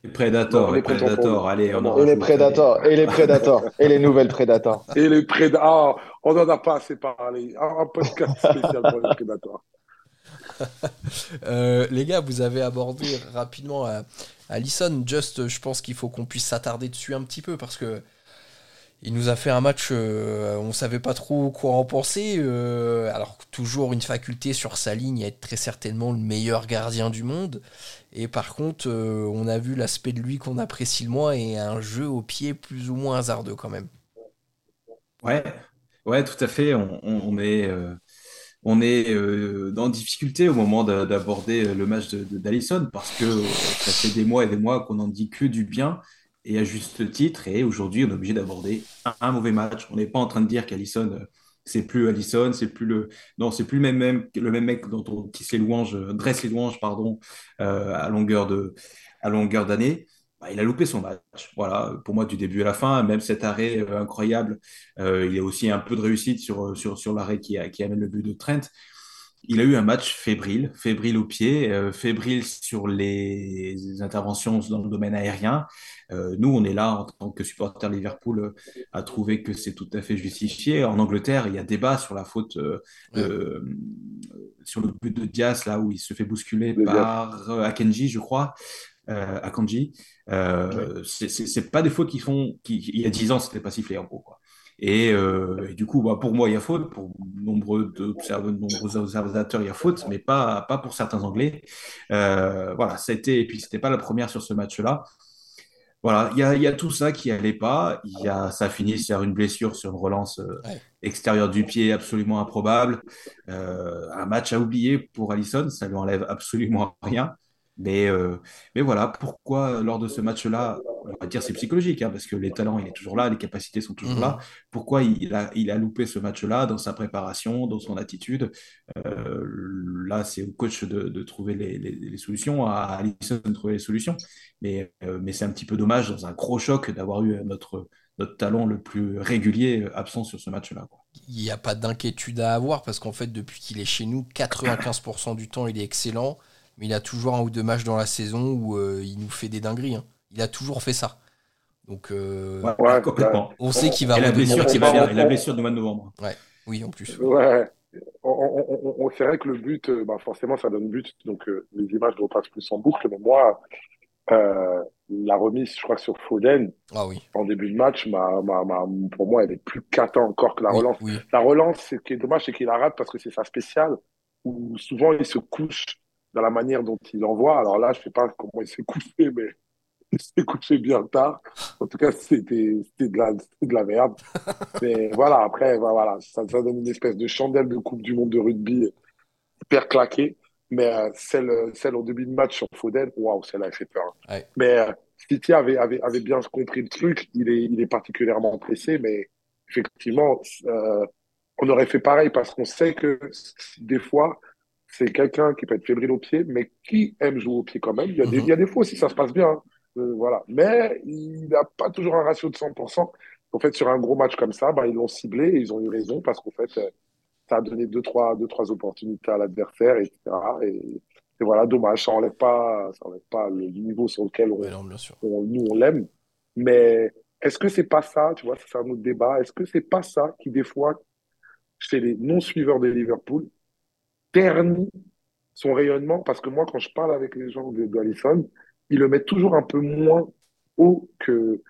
Les Predators, les Predators, allez, on Et les Predators, et les Predators, et les nouvelles Predators. Et les Predators, ah, on n'en a pas assez parlé. Un podcast spécial pour les Predators. Euh, les gars, vous avez abordé rapidement euh, Allison. Just, je pense qu'il faut qu'on puisse s'attarder dessus un petit peu parce que il nous a fait un match, euh, on savait pas trop quoi en penser. Euh, alors toujours une faculté sur sa ligne à être très certainement le meilleur gardien du monde. Et par contre, euh, on a vu l'aspect de lui qu'on apprécie le moins et un jeu au pied plus ou moins hasardeux quand même. Ouais, ouais, tout à fait. On, est, on est dans difficulté au moment d'aborder le match d'Allison parce que ça fait des mois et des mois qu'on n'en dit que du bien et à juste titre. Et aujourd'hui, on est obligé d'aborder un, mauvais match. On n'est pas en train de dire qu'Alisson, euh, c'est plus Allison, c'est plus le non, c'est plus même, même, le même mec dont on euh, dresse les louanges, pardon, euh, à longueur de à longueur d'année. Bah, il a loupé son match. Voilà, pour moi, du début à la fin, même cet arrêt incroyable, il y a aussi un peu de réussite sur l'arrêt qui, qui amène le but de Trent il a eu un match fébrile, fébrile au pied, euh, fébrile sur les interventions dans le domaine aérien. Euh, nous, on est là en tant que supporter Liverpool euh, à trouver que c'est tout à fait justifié. En Angleterre, il y a débat sur la faute, sur le but de Diaz, là où il se fait bousculer par Akenji, je crois. Akanji. C'est pas des fautes qui font. Qui, il y a 10 ans, c'était pas sifflé en gros. Quoi. Euh, et, du coup, bah, pour moi, il y a faute. Pour nombreux, nombreux observateurs, il y a faute, mais pas, pas pour certains Anglais. Euh, voilà, c'était, et puis c'était pas la première sur ce match-là. Voilà, il y a, y a, tout ça qui allait pas. Y a, ça finit sur une blessure, sur une relance euh, extérieure du pied absolument improbable. un match à oublier pour Allison, ça lui enlève absolument rien. Mais, euh, mais voilà, pourquoi lors de ce match-là, on va dire c'est psychologique, hein, parce que les talents, il est toujours là, les capacités sont toujours là. Mhm. Pourquoi il a, il a loupé ce match-là dans sa préparation, dans son attitude? Euh, Là, c'est au coach de, de trouver les, les, solutions, à Alisson de trouver les solutions. Mais, euh, mais c'est un petit peu dommage, dans un gros choc, d'avoir eu notre, notre talent le plus régulier absent sur ce match-là. Il n'y a pas d'inquiétude à avoir, parce qu'en fait, depuis qu'il est chez nous, 95% du temps, il est excellent mais il a toujours un ou deux matchs dans la saison où euh, il nous fait des dingueries. Hein. Il a toujours fait ça. Donc, euh, complètement. on sait qu'il va. Et la blessure qui va bien, la blessure du mois de novembre. Ouais. Oui, en plus. Ouais. On, c'est vrai que le but, euh, bah forcément, ça donne but, donc les images ne repassent plus en boucle. Mais moi, la remise, je crois, sur Foden, ah, oui. en début de match, pour moi, elle est plus cata encore que la relance. La relance, ce qui est dommage, c'est qu'il la rate parce que c'est sa spéciale, où souvent il se couche dans la manière dont il envoie. Alors là, je ne sais pas comment il s'est couché, mais il s'est couché bien tard. En tout cas, c'était de, la, de la merde. mais voilà, après, voilà, ça, ça, donne une espèce de chandelle de Coupe du Monde de rugby hyper claquée. Mais euh, celle, celle au début de match sur Foden, waouh, celle-là, elle fait peur. Mais euh, City avait, avait, avait, bien compris le truc. Il est, il est particulièrement pressé, mais effectivement, euh, on aurait fait pareil parce qu'on sait que des fois, c'est quelqu'un qui peut être fébrile au pied, mais qui aime jouer au pied quand même. Il y a, des, il y a des fois aussi, ça se passe bien. Hein. Euh, voilà. Mais il n'a pas toujours un ratio de 100%. En fait, sur un gros match comme ça, bah, ils l'ont ciblé et ils ont eu raison parce qu'en fait, ça a donné deux, trois, deux, trois opportunités à l'adversaire, etc. Et, et, voilà, dommage. Ça n'enlève pas, ça enlève pas le niveau sur lequel on, on nous, on l'aime. Mais est-ce que c'est pas ça, tu vois, c'est un autre débat. Est-ce que c'est pas ça qui, des fois, chez les non-suiveurs de Liverpool, ternit son rayonnement parce que moi, quand je parle avec les gens de, de ils le mettent toujours un peu moins haut que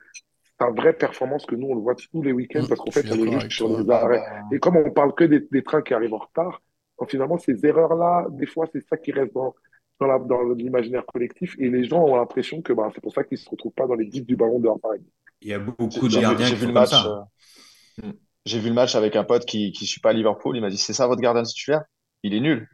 sa vraie performance que nous, on le voit tous les week-ends parce qu'en fait, on est juste sur les arrêts. Et comme on parle que des, trains qui arrivent en retard, finalement, ces erreurs-là, des fois, c'est ça qui reste dans, dans l'imaginaire collectif et les gens ont l'impression que bah, c'est pour ça qu'ils se retrouvent pas dans les guides du ballon de Paris. Il y a beaucoup de gardiens qui vu le match. Euh, j'ai vu le match avec un pote qui ne suit pas Liverpool. Il m'a dit c'est ça votre gardien titulaire? Il est nul.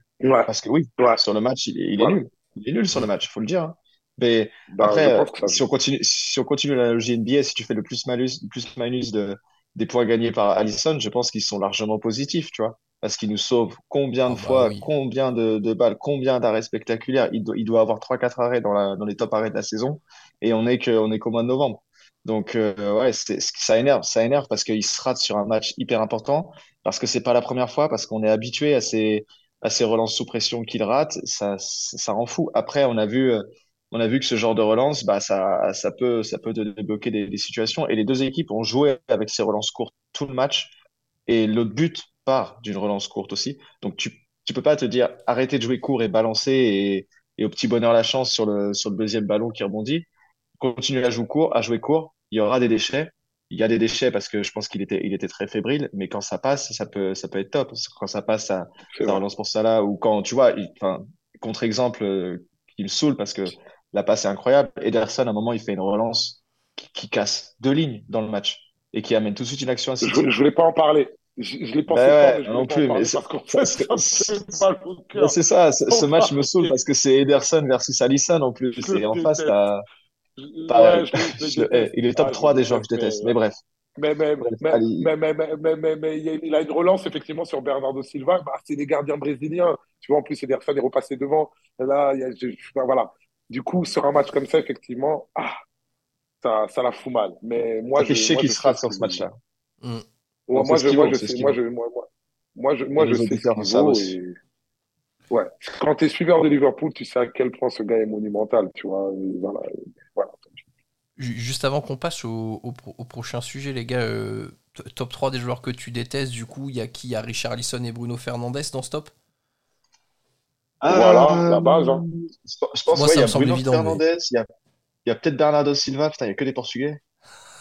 Parce que oui, sur le match, il est, nul. Il est nul sur le match, il faut le dire. Hein. Mais bah, après, si, on continue, si on continue l'analogie NBA, si tu fais le plus malus, plus minus de, des points gagnés par Allison, je pense qu'ils sont largement positifs, tu vois. parce qu'il nous sauve combien de Ah bah fois, oui. combien de, de balles, combien d'arrêts spectaculaires. Il doit, il doit avoir trois quatre arrêts dans, la, dans les top arrêts de la saison et on est que, on est qu'au mois de novembre. Donc, euh, ouais, ça énerve, ça énerve parce qu'il se rate sur un match hyper important, parce que c'est pas la première fois, parce qu'on est habitué à ces, à ces relances sous pression qu'il rate. Ça, ça rend fou. Après, on a vu, on a vu que ce genre de relance, bah, ça, ça peut, ça peut débloquer des, des situations. Et les deux équipes ont joué avec ces relances courtes tout le match. Et l'autre but part d'une relance courte aussi. Donc, tu, tu peux pas te dire arrêtez de jouer court et balancer et, et au petit bonheur la chance sur le, sur le deuxième ballon qui rebondit. Continue à jouer court, à jouer court. Il y aura des déchets. Il y a des déchets parce que je pense qu'il était, il était très fébrile, mais quand ça passe, ça peut, ça peut être top. Quand ça passe, ça, ça relance pour ça là, ou quand, tu vois, contre-exemple euh, qui me saoule parce que la passe est incroyable. Ederson, à un moment, il fait une relance qui, qui casse deux lignes dans le match et qui amène tout de suite une action à Je, je voulais pas en parler. Je, je l'ai pensé ouais, mais je non pas plus, mais c'est- ça, ce, match me saoule parce que c'est Ederson versus Alisson en plus. Et en face, t'as, Il est top Ah, je 3 le des joueurs que je déteste, mais, Mais bref, mais, mais, bref, mais, allez. mais, mais, mais, mais, mais, mais il a- une relance effectivement sur Bernardo Silva. Bah, c'est des gardiens brésiliens. Tu vois, en plus, Ederson est repassé devant. Là, il y a, je- je- ben, voilà. Du coup, sur un match comme ça, effectivement, ah, ça, ça la fout mal. Mais moi, Ça fait je, chier qu'il je se sais rate sur ce match-là. Mm. Ouais, moi, je, moi, sais, moi, je, moi, moi, je, moi, je sais ouais. Quand tu es suiveur de Liverpool, tu sais à quel point ce gars est monumental, tu vois. Voilà. Juste avant qu'on passe au, au pro- au prochain sujet, les gars, euh, top 3 des joueurs que tu détestes, du coup, il y a qui? Il y a Richard Lisson et Bruno Fernandez dans ce top? Voilà, la base, hein. Je pense, Moi, ouais, y a Bruno évident, Fernandez, il y a, il y a peut-être Bernardo Silva. Putain, il y a que des Portugais.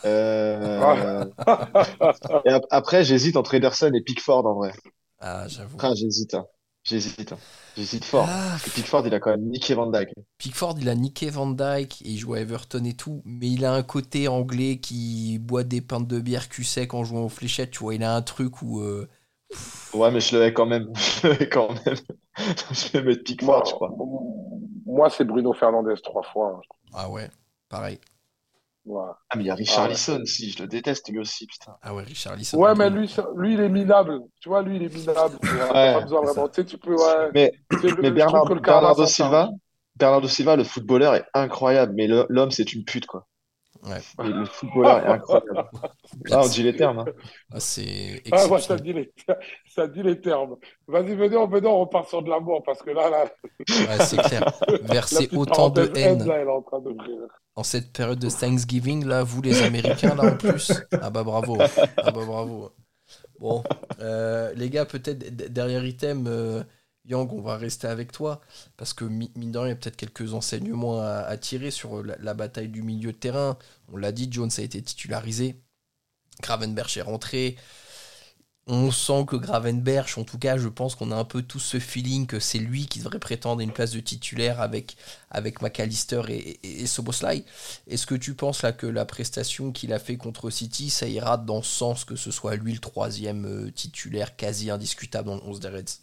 Euh, et ap- après, j'hésite entre Ederson et Pickford en vrai. Ah, j'avoue. Ah, j'hésite. hein. J'hésite. hein. J'hésite fort. Ah, Parce que Pickford, il a quand même niqué Van Dijk. Pickford, il a niqué Van Dyke et il joue à Everton et tout, mais il a un côté anglais qui boit des pintes de bière cul sec en jouant aux fléchettes, tu vois. Il a un truc où. euh, Ouais, mais je le hais quand même. Je le hais quand même. Je vais mettre Pickford, Moi, je crois. moi c'est Bruno Fernandez trois fois. hein. Ah ouais, pareil. Ah, mais il y a Richard Ah ouais. Lisson, si, je le déteste lui aussi, putain. Ah ouais, Richard Lisson. Ouais, mais lui, lui, il est minable. Tu vois, lui, il est minable. T'as Ouais, pas besoin vraiment. Tu sais, tu peux. Ouais, Mais, mais Bernard, Bernardo Silva. Bernardo Silva, le footballeur est incroyable, mais l'homme, c'est une pute, quoi. Ouais. Et le footballeur est incroyable. Là, on dit les termes. Hein. Ah, c'est Ah, ouais, ça dit les, ça dit les termes. Vas-y, venez, venez, on repart sur de l'amour parce que là, là, Ouais, c'est clair. la Verser autant de haine, haine là, elle est en train d'ouvrir. En cette période de Thanksgiving, là, vous les Américains, là en plus. Ah bah bravo. Ah bah bravo. Bon, euh, les gars, peut-être derrière item, euh, Yang, on va rester avec toi. Parce que mi- mine de rien, il y a peut-être quelques enseignements à, tirer sur la, la bataille du milieu de terrain. On l'a dit, Jones a été titularisé. Gravenberch est rentré. On sent que Gravenberch, en tout cas, je pense qu'on a un peu tous ce feeling que c'est lui qui devrait prétendre une place de titulaire avec, avec McAllister et, et, Soboslai. Est-ce que tu penses là que la prestation qu'il a fait contre City, ça ira dans ce sens que ce soit lui le troisième euh, titulaire quasi indiscutable dans le 11 des Reds?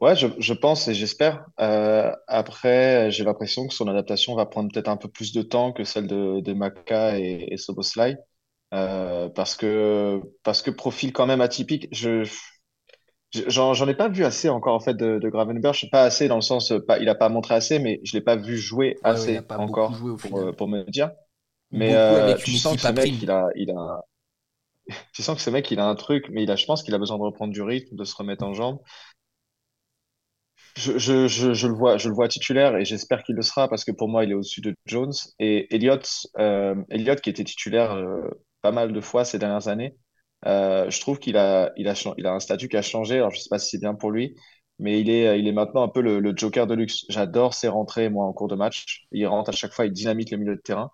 Ouais, je, pense et j'espère. Euh, après, j'ai l'impression que son adaptation va prendre peut-être un peu plus de temps que celle de, de Maka et, et Soboslai. Euh, parce que, parce que profil quand même atypique. Je, je- j'en, ai pas vu assez encore en fait de, de Gravenberch. Pas assez dans le sens, pas, il a pas montré assez, mais je l'ai pas vu jouer Ouais, ouais, il assez pas encore joué pour, pour me dire. Mais euh, tu sens que ce mec, il a, il a, tu sens que ce mec, il a un truc, mais il a, je pense qu'il a besoin de reprendre du rythme, de se remettre en jambes. Je, je, je, je le vois, je le vois titulaire et j'espère qu'il le sera parce que pour moi, il est au-dessus de Jones. Et Elliott, euh, Elliott qui était titulaire euh, pas mal de fois ces dernières années, euh, je trouve qu'il a, il a, chan- il a un statut qui a changé. Alors, je sais pas si c'est bien pour lui, mais il est, il est maintenant un peu le, le joker de luxe. J'adore ses rentrées, moi, en cours de match. Il rentre à chaque fois, il dynamite le milieu de terrain,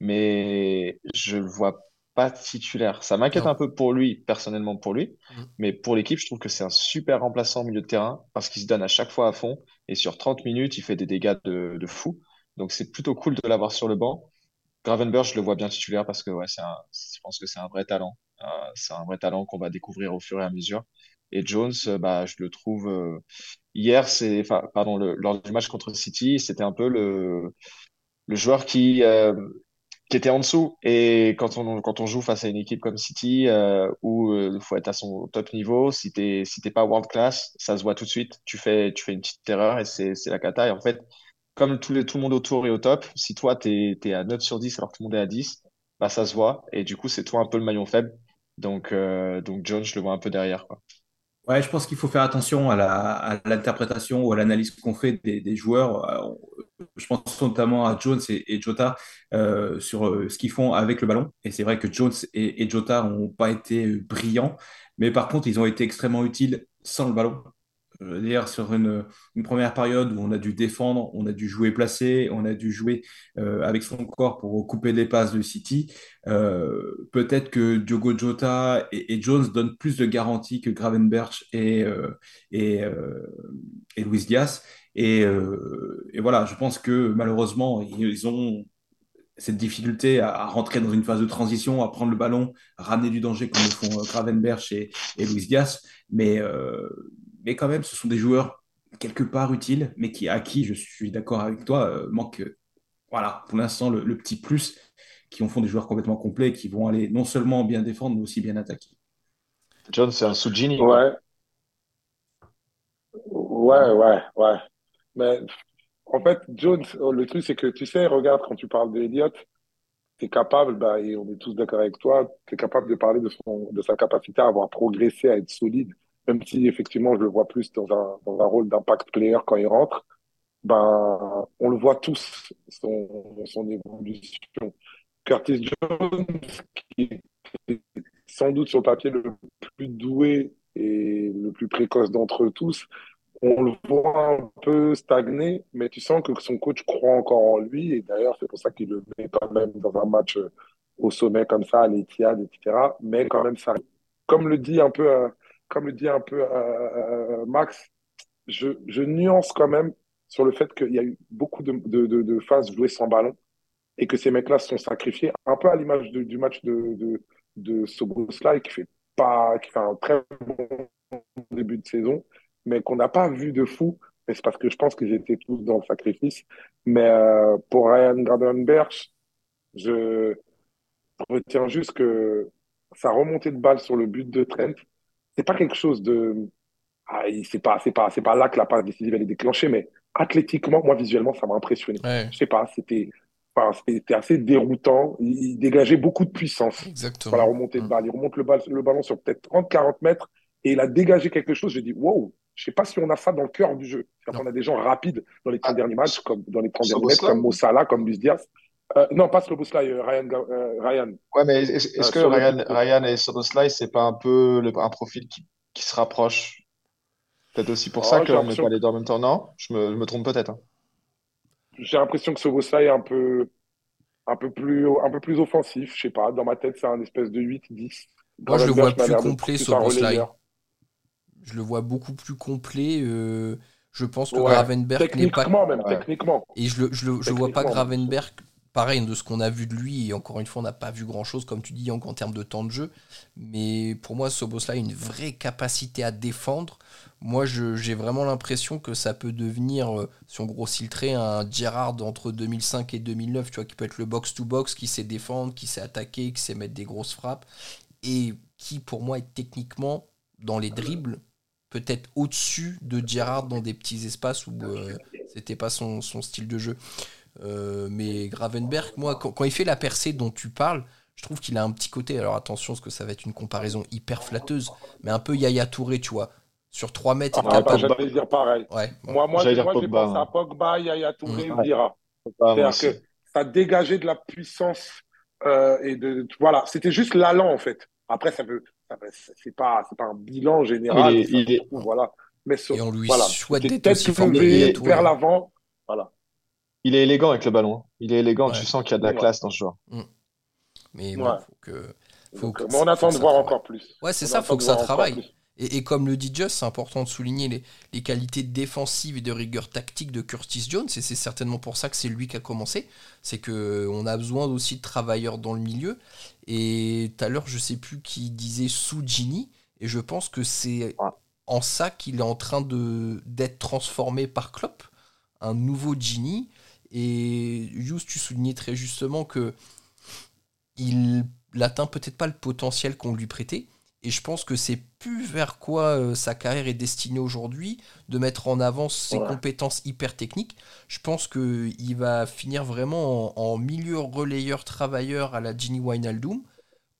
mais je le vois pas titulaire. Ça m'inquiète un peu pour lui, personnellement pour lui. Mm. Mais pour l'équipe, je trouve que c'est un super remplaçant au milieu de terrain parce qu'il se donne à chaque fois à fond et sur 30 minutes, il fait des dégâts de, de fou. Donc c'est plutôt cool de l'avoir sur le banc. Gravenberch, je le vois bien titulaire parce que ouais, je pense que c'est un vrai talent. Euh, c'est un vrai talent qu'on va découvrir au fur et à mesure. Et Jones, euh, bah, je le trouve euh, hier, c'est, pardon, lors du match contre City, c'était un peu le, le joueur qui, qui était en dessous. Et quand on, quand on joue face à une équipe comme City, où il faut être à son top niveau, si si t'es pas world class, ça se voit tout de suite. Tu fais, tu fais une petite erreur et c'est la cata. Et en fait, comme tout, les, tout le monde autour est au top, si toi, tu es, à 9 sur 10 alors que tout le monde est à 10, bah, ça se voit. Et du coup, c'est toi un peu le maillon faible. Donc, euh, donc je le vois un peu derrière. Ouais, je pense qu'il faut faire attention à l'interprétation ou à l'analyse qu'on fait des, joueurs. Euh, je pense notamment à Jones et, Jota euh, sur euh, ce qu'ils font avec le ballon. Et c'est vrai que Jones et Jota n'ont pas été brillants, mais par contre, ils ont été extrêmement utiles sans le ballon. D'ailleurs, sur une, première période où on a dû défendre, on a dû jouer placé, on a dû jouer euh, avec son corps pour couper des passes de City, euh, peut-être que Diogo Jota et, Jones donnent plus de garanties que Gravenberch et, euh, et, Luis Diaz. Et, voilà, je pense que malheureusement, ils ont cette difficulté à, rentrer dans une phase de transition, à prendre le ballon, ramener du danger comme le font Gravenberch et, et Luis Diaz. Mais, mais quand même, ce sont des joueurs quelque part utiles, mais qui, à qui, je suis d'accord avec toi, euh, manque, voilà, pour l'instant, le, petit plus qui en font des joueurs complètement complets, qui vont aller non seulement bien défendre, mais aussi bien attaquer. John, c'est un Sujini. Ouais. Ouais, ouais, ouais. Mais en fait, Jones, le truc, c'est que tu sais, regarde, quand tu parles d'Eliott, tu es capable, bah, et on est tous d'accord avec toi, tu es capable de parler de, son, de sa capacité à avoir progressé, à être solide même si effectivement je le vois plus dans un, dans un rôle d'impact player quand il rentre, ben, on le voit tous, son, son évolution. Curtis Jones, qui est sans doute sur le papier le plus doué et le plus précoce d'entre tous, on le voit un peu stagner, mais tu sens que son coach croit encore en lui, et d'ailleurs c'est pour ça qu'il le met quand même dans un match au sommet comme ça, à l'Etihad, etc. Mais quand même, ça, comme le dit un peu euh, comme le dit un peu euh, euh, Max, je, nuance quand même sur le fait qu'il y a eu beaucoup de, de, phases jouées sans ballon et que ces mecs-là se sont sacrifiés, un peu à l'image du match de, de, Soboslai qui fait pas, qui fait un très bon début de saison, mais qu'on n'a pas vu de fou. C'est parce que je pense qu'ils étaient tous dans le sacrifice. Mais euh, pour Ryan Gravenberch, je retiens juste que sa remontée de balle sur le but de Trent, c'est pas quelque chose de. Ah, c'est pas, c'est pas, c'est pas là que la passe décisive elle est déclenchée, mais athlétiquement, moi visuellement, ça m'a impressionné. Je sais pas, c'était, enfin, c'était assez déroutant. Il, dégageait beaucoup de puissance. Exactement. la remontée de mm. balle. Il remonte le, le ballon sur peut-être 30-40 mètres et il a dégagé quelque chose. J'ai dit, wow, je sais pas si on a ça dans le cœur du jeu. On a des gens rapides dans les 30 ah, derniers matchs, comme dans les 30 derniers mètres, comme Mossala, comme Luis Diaz. Euh, non, pas Soboslai, euh, Ryan, euh, Ryan. Ouais, mais est-ce que Ryan, Ryan et Soboslai, c'est pas un peu le, un profil qui, qui se rapproche Peut-être aussi pour ça oh, qu'on n'est pas les deux en même temps? Non, je me, je me trompe peut-être. Hein. J'ai l'impression que Soboslai est un peu, un peu plus, un peu plus offensif. Je sais pas. Dans ma tête, c'est un espèce de 8-10. Moi, je le vois plus complet, Soboslai. Je le vois beaucoup plus complet. je pense que Gravenberg n'est pas. Techniquement, même, techniquement. Et je le, je, le, je vois pas Gravenberg pareil, de ce qu'on a vu de lui, et encore une fois, on n'a pas vu grand-chose, comme tu dis, en, termes de temps de jeu. Mais pour moi, Sobosla a une vraie capacité à défendre. Moi, j'ai vraiment l'impression que ça peut devenir, euh, si on grossit le trait, un Gerrard entre 2005 et 2009, tu vois, qui peut être le box-to-box, qui sait défendre, qui sait attaquer, qui sait mettre des grosses frappes, et qui, pour moi, est techniquement, dans les dribbles, peut-être au-dessus de Gerrard dans des petits espaces où euh, c'était pas son style de jeu. Euh, mais Gravenberg, moi, quand, il fait la percée dont tu parles, je trouve qu'il a un petit côté. Alors attention, parce que ça va être une comparaison hyper flatteuse, mais un peu Yaya Touré, tu vois. Sur 3 mètres, ah, bah, J'allais dire pareil. Moi, moi, j'ai pensé à Pogba, Yaya Touré, mmh. Vira. C'est-à-dire que ça dégageait de la puissance euh, et de, voilà, c'était juste l'allant en fait. Après, ça veut, c'est pas, c'est pas un bilan général. Il est, voilà. Mais et on lui souhaite d'être aussi vers l'avant. Voilà. Il est élégant avec le ballon. Il est élégant, tu sens qu'il y a de la classe dans ce joueur. Mm. Mais bon, faut que. Faut que, on attend de voir encore plus. Ouais, c'est ça, faut que ça travaille. Et, comme le dit Just, c'est important de souligner les, les, qualités défensives et de rigueur tactique de Curtis Jones, et c'est certainement pour ça que c'est lui qui a commencé. C'est qu'on a besoin aussi de travailleurs dans le milieu. Et tout à l'heure, je sais plus qui disait Soujini, et je pense que c'est en ça qu'il est en train d'être transformé par Klopp, un nouveau Gini et juste, tu soulignais très justement que il n'atteint peut-être pas le potentiel qu'on lui prêtait. Et je pense que c'est plus vers quoi euh, sa carrière est destinée aujourd'hui, de mettre en avant ses compétences hyper techniques. Je pense qu'il va finir vraiment en, milieu relayeur travailleur à la Ginny Wijnaldum.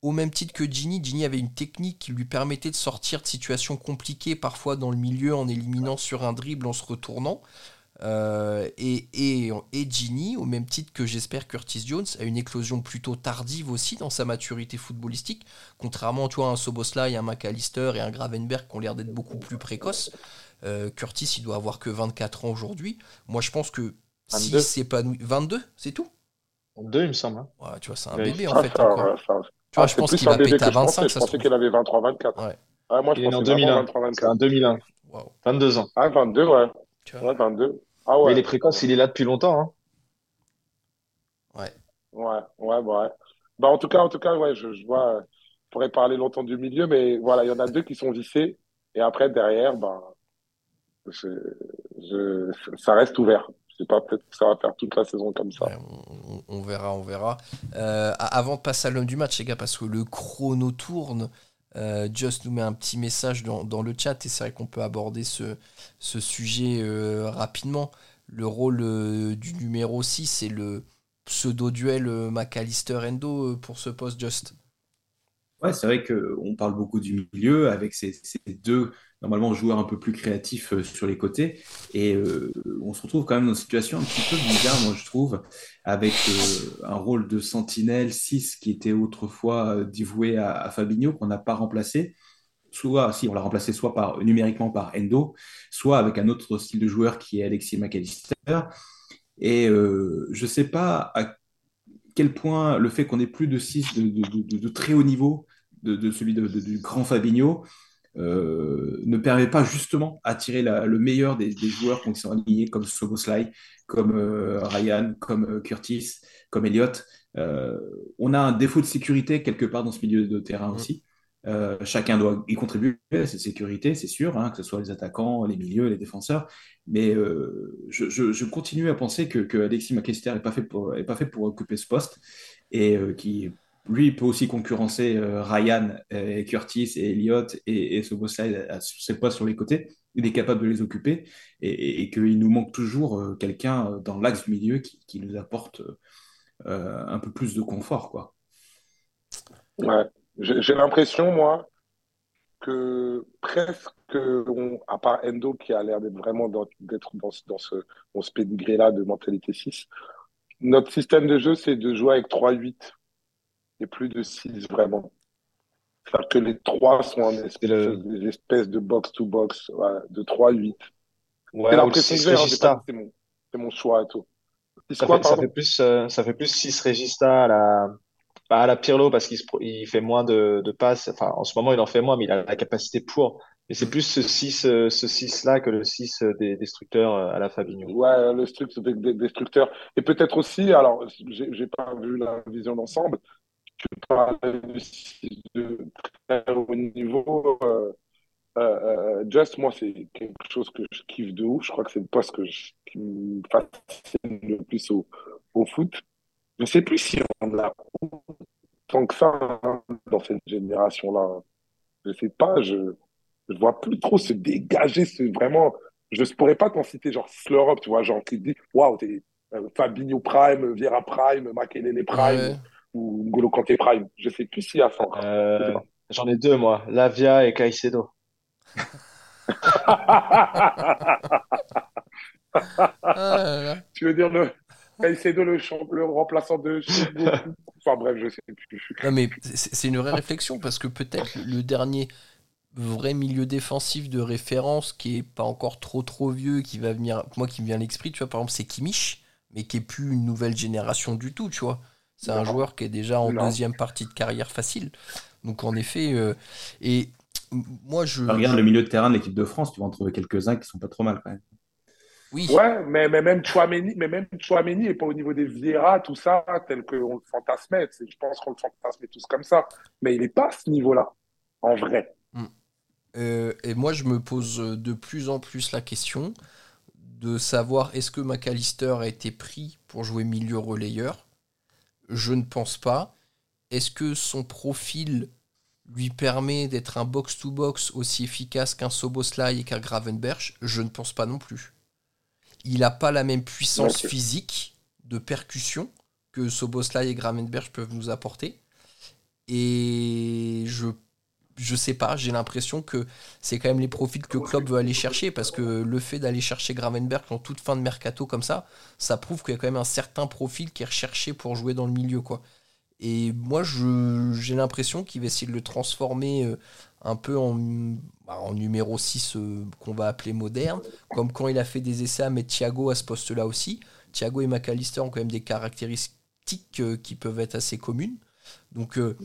Au même titre que Ginny, Ginny avait une technique qui lui permettait de sortir de situations compliquées, parfois dans le milieu, en éliminant sur un dribble, en se retournant. Euh, et, et, et Ginny, au même titre que j'espère Curtis Jones, a une éclosion plutôt tardive aussi dans sa maturité footballistique, contrairement tu vois, à un Soboslai, un McAllister et un Gravenberg qui ont l'air d'être beaucoup plus précoces. Euh, Curtis, il doit avoir que 24 ans aujourd'hui. Moi, je pense que si c'est pas 22, c'est tout 22, il me semble. Hein. Ouais, tu vois, c'est un bébé en fait. encore. tu vois, ah, je pense qu'il va péter à 25. Je, pensais qu'il avait 23-24. Ouais. moi, je est en 2001. C'est en 2001. 22 ans. Ah, 22, ouais. Tu vois. Ouais, 22. Ah ouais. Mais il est précoce, il est là depuis longtemps. Hein. Ouais. Ouais, ouais, ouais. Bah, en tout cas, en tout cas, ouais, je, je vois. Je pourrais parler longtemps du milieu, mais voilà, il y en a deux qui sont vissés. Et après, derrière, bah, je, ça reste ouvert. Je sais pas, peut-être que ça va faire toute la saison comme ça. on, verra, on verra. Euh, avant de passer à l'homme du match, les gars, parce que le chrono tourne. Euh, Just nous met un petit message dans, le chat et c'est vrai qu'on peut aborder ce, sujet euh, rapidement. Le rôle euh, du numéro 6 c'est le pseudo-duel McAllister-Endo pour ce poste Just. Ouais, c'est vrai qu'on parle beaucoup du milieu avec ces deux normalement joueur un peu plus créatif euh, sur les côtés. Et euh, on se retrouve quand même dans une situation un petit peu bizarre, moi je trouve, avec euh, un rôle de sentinelle 6 qui était autrefois dévoué à, Fabinho, qu'on n'a pas remplacé. Soit, si on l'a remplacé soit par, numériquement par Endo, soit avec un autre style de joueur qui est Alexis McAllister. Et je ne sais pas à quel point le fait qu'on ait plus de 6 de, très haut niveau, de, celui du grand Fabinho, ne permet pas justement attirer le meilleur des, joueurs qui sont alignés comme Soboslai, comme euh, Ryan, comme euh, Curtis, comme Elliott. on a un défaut de sécurité quelque part dans ce milieu de terrain mm. aussi. chacun doit y contribuer à cette sécurité, c'est sûr, hein, que ce soit les attaquants, les milieux, les défenseurs. Mais je, continue à penser que, Alexis McAllister n'est pas, fait pour, pas fait pour occuper ce poste et qui lui, il peut aussi concurrencer euh, Ryan, et Curtis et Elliott et, ce boss-là ses postes sur les côtés. Il est capable de les occuper et, qu'il nous manque toujours euh, quelqu'un euh, dans l'axe du milieu qui, nous apporte un peu plus de confort. Quoi. Ouais. J'ai l'impression, moi, que presque, à part Endo qui a l'air d'être vraiment dans, dans, ce, dans ce pédigré-là de mentalité 6, notre système de jeu, c'est de jouer avec 3-8 plus de 6 vraiment. cest que les trois sont en espèce, des espèces de box-to-box, de 3-8. Ouais, c'est mon, mon, choix et tout. Ça, fait, ça, fait, plus, euh, ça fait plus 6 Regista à la, à la Pirlo parce qu'il il fait moins de, de, passes. Enfin, en ce moment, il en fait moins, mais il a la capacité pour. Et c'est plus ce 6 euh, ce 6 là que le 6 des destructeurs euh, à la Fabinho. Ouais, le truc des destructeurs. Et peut-être aussi, alors, j'ai pas vu la vision d'ensemble, tu parles de très haut niveau. Euh, euh, euh, Just, moi, c'est quelque chose que je kiffe de ouf. Je crois que c'est le poste que qui me fascine le plus au, au foot. Je ne sais plus si on a tant que ça hein, dans cette génération-là. Je ne sais pas, je ne vois plus trop se dégager, ce, vraiment. Je ne pourrais pas t'en citer genre Slurop, tu vois, genre qui dit Waouh, t'es Fabinho Prime, Viera Prime, Makelele Prime ou N'Golo Kanté Prime. Je sais plus s'il y a ça euh, J'en ai deux, moi. Lavia et Caicedo. Ah tu veux dire le Caicedo, le, le remplaçant de Enfin bref, je sais plus. Non, mais c'est une vraie réflexion parce que peut-être le dernier vrai milieu défensif de référence qui est pas encore trop trop vieux, qui va venir, moi qui me vient à l'esprit, tu vois, par exemple, c'est Kimmich, mais qui est plus une nouvelle génération du tout, tu vois. C'est un joueur qui est déjà en deuxième partie de carrière facile. Donc en effet, euh, et moi je. Regarde le milieu de terrain de l'équipe de France, tu vas en trouver quelques-uns qui sont pas trop mal quand même. Oui. Ouais, mais, mais même Chouameni, mais même Chouameni pas au niveau des Vieira, tout ça, tel qu'on le fantasmait. Je pense qu'on le fantasmait tous comme ça. Mais il n'est pas à ce niveau-là, en vrai. Hmm. Euh, et moi, je me pose de plus en plus la question de savoir est-ce que McAllister a été pris pour jouer milieu relayeur? Je ne pense pas. est-ce que son profil lui permet d'être un box-to-box aussi efficace qu'un Soboslai et qu'un Gravenberch Je ne pense pas non plus. Il n'a pas la même puissance physique de percussion que Soboslai et Gravenberch peuvent nous apporter. Et je je sais pas, j'ai l'impression que c'est quand même les profils que Klopp veut aller chercher parce que le fait d'aller chercher Gravenberg en toute fin de mercato comme ça, ça prouve qu'il y a quand même un certain profil qui est recherché pour jouer dans le milieu quoi. Et moi j'ai l'impression qu'il va essayer de le transformer euh, un peu en, bah, en numéro 6 euh, qu'on va appeler moderne, comme quand il a fait des essais à mettre Thiago à ce poste-là aussi. Thiago et McAllister ont quand même des caractéristiques euh, qui peuvent être assez communes. Donc, euh,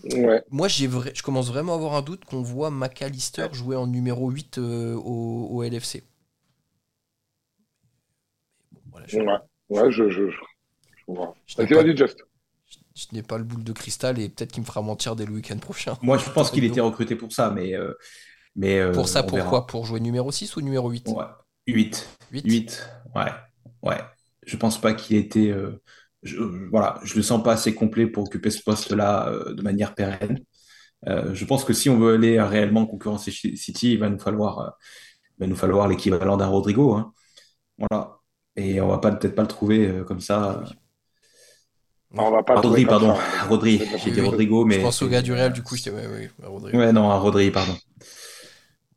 moi, j'ai je commence vraiment à avoir un doute qu'on voit McAllister jouer en numéro 8 euh, au, LFC. je... Ouais, je, je, je, Just. Je, n'ai pas le boule de cristal et peut-être qu'il me fera mentir dès le week-end prochain. Moi, je pense qu'il était recruté pour ça, mais. Euh, mais pour ça, pourquoi Pour jouer numéro 6 ou numéro 8 ouais. 8. 8. 8. Ouais. Ouais. Je pense pas qu'il était je, voilà, je le sens pas assez complet pour occuper ce poste-là euh, de manière pérenne. Euh, je pense que si on veut aller réellement concurrencer City, il va nous falloir, euh, va nous falloir l'équivalent d'un Rodrigo. Hein. Voilà. Et on va pas peut-être pas le trouver comme ça. on va pas Rodri, pardon. Rodri. J'ai dit Rodrigo, mais. Je pense au gars du Real, du coup, j'étais. Ouais, ouais, Rodrigo. ouais, non, à Rodri, pardon.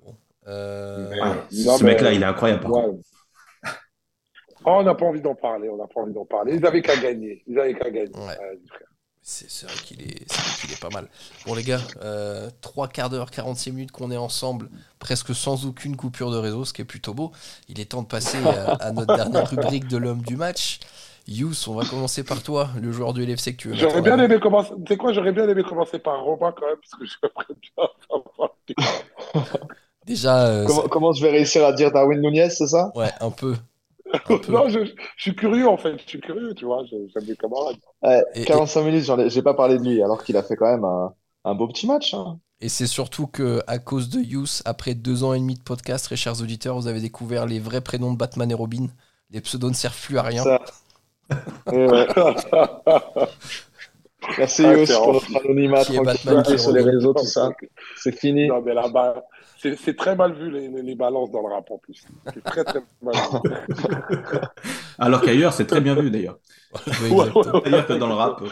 Bon. ce mec-là, il est incroyable. Par contre. Oh, on n'a pas envie d'en parler, on n'a pas envie d'en parler. Ils avaient qu'à gagner. Ils avaient qu'à gagner. c'est vrai qu'il est, est, pas mal. Bon, les gars, euh, 3 quarts d'heure, 46 minutes qu'on est ensemble, presque sans aucune coupure de réseau, ce qui est plutôt beau. Il est temps de passer à, notre dernière rubrique de l'homme du match. Yous, on va commencer par toi, le joueur du LFC que tu veux. J'aurais bien aimé commencer. Tu sais quoi, j'aurais bien aimé commencer par Romain quand même, parce que je bien Déjà. Euh, comment, comment, je vais réussir à dire Darwin Nunez, c'est ça? Ouais, un peu. non, je, suis curieux en fait, je suis curieux, tu vois, j'aime mes camarades. Ouais, 45 minutes, j'ai pas parlé de lui, alors qu'il a fait quand même un, beau petit match. Hein. Et c'est surtout que à cause de Youth, après deux ans et demi de podcast, très chers auditeurs, vous avez découvert les vrais prénoms de Batman et Robin. Les pseudos ne servent plus à rien. Merci ah, pour notre anonymat tranquille sur les réseaux, tout ça. C'est fini. Non, mais là-bas, c'est très mal vu les, les, balances dans le rap en plus. C'est très très mal vu. Alors qu'ailleurs, c'est très bien vu d'ailleurs. D'ailleurs que dans le rap,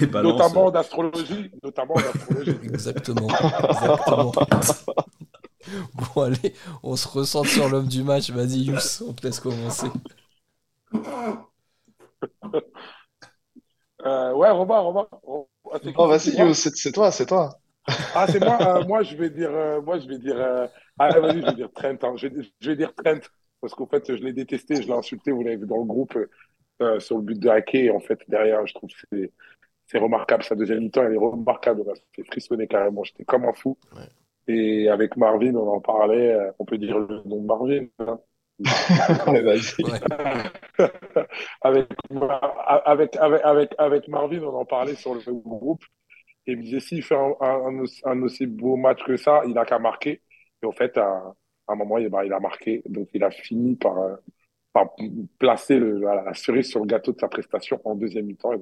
les balances. Notamment d'astrologie. Notamment d'astrologie. Exactement. Exactement. bon, allez, on se ressent sur l'homme du match. Vas-y, Yous, on te laisse commencer. Euh, ouais, Robin, Robin. Oh, vas-y, c'est toi, c'est toi. Ah, c'est moi. Euh, moi, je vais dire. Euh, moi, je vais dire. Euh, ah, vas-y, je vais dire Trent. Hein. Je, vais, dire Trent parce qu'en fait, je l'ai détesté, je l'ai insulté. Vous l'avez vu dans le groupe sur le but de Hacké. Et en fait, derrière, je trouve que c'est remarquable. Sa deuxième mi-temps, elle est remarquable. Ça fait frissonner carrément. J'étais comme un fou. Et avec Marvin, on en parlait. on peut dire le nom de Marvin. Hein. avec, avec, avec, avec, Marvin, on en parlait sur le groupe. Et il me disait, s'il fait un, aussi beau match que ça, il n'a qu'à marquer. Et en fait, à, un moment, il, bah, il, a marqué. Donc, il a fini par, par placer la, cerise sur le gâteau de sa prestation en deuxième mi-temps.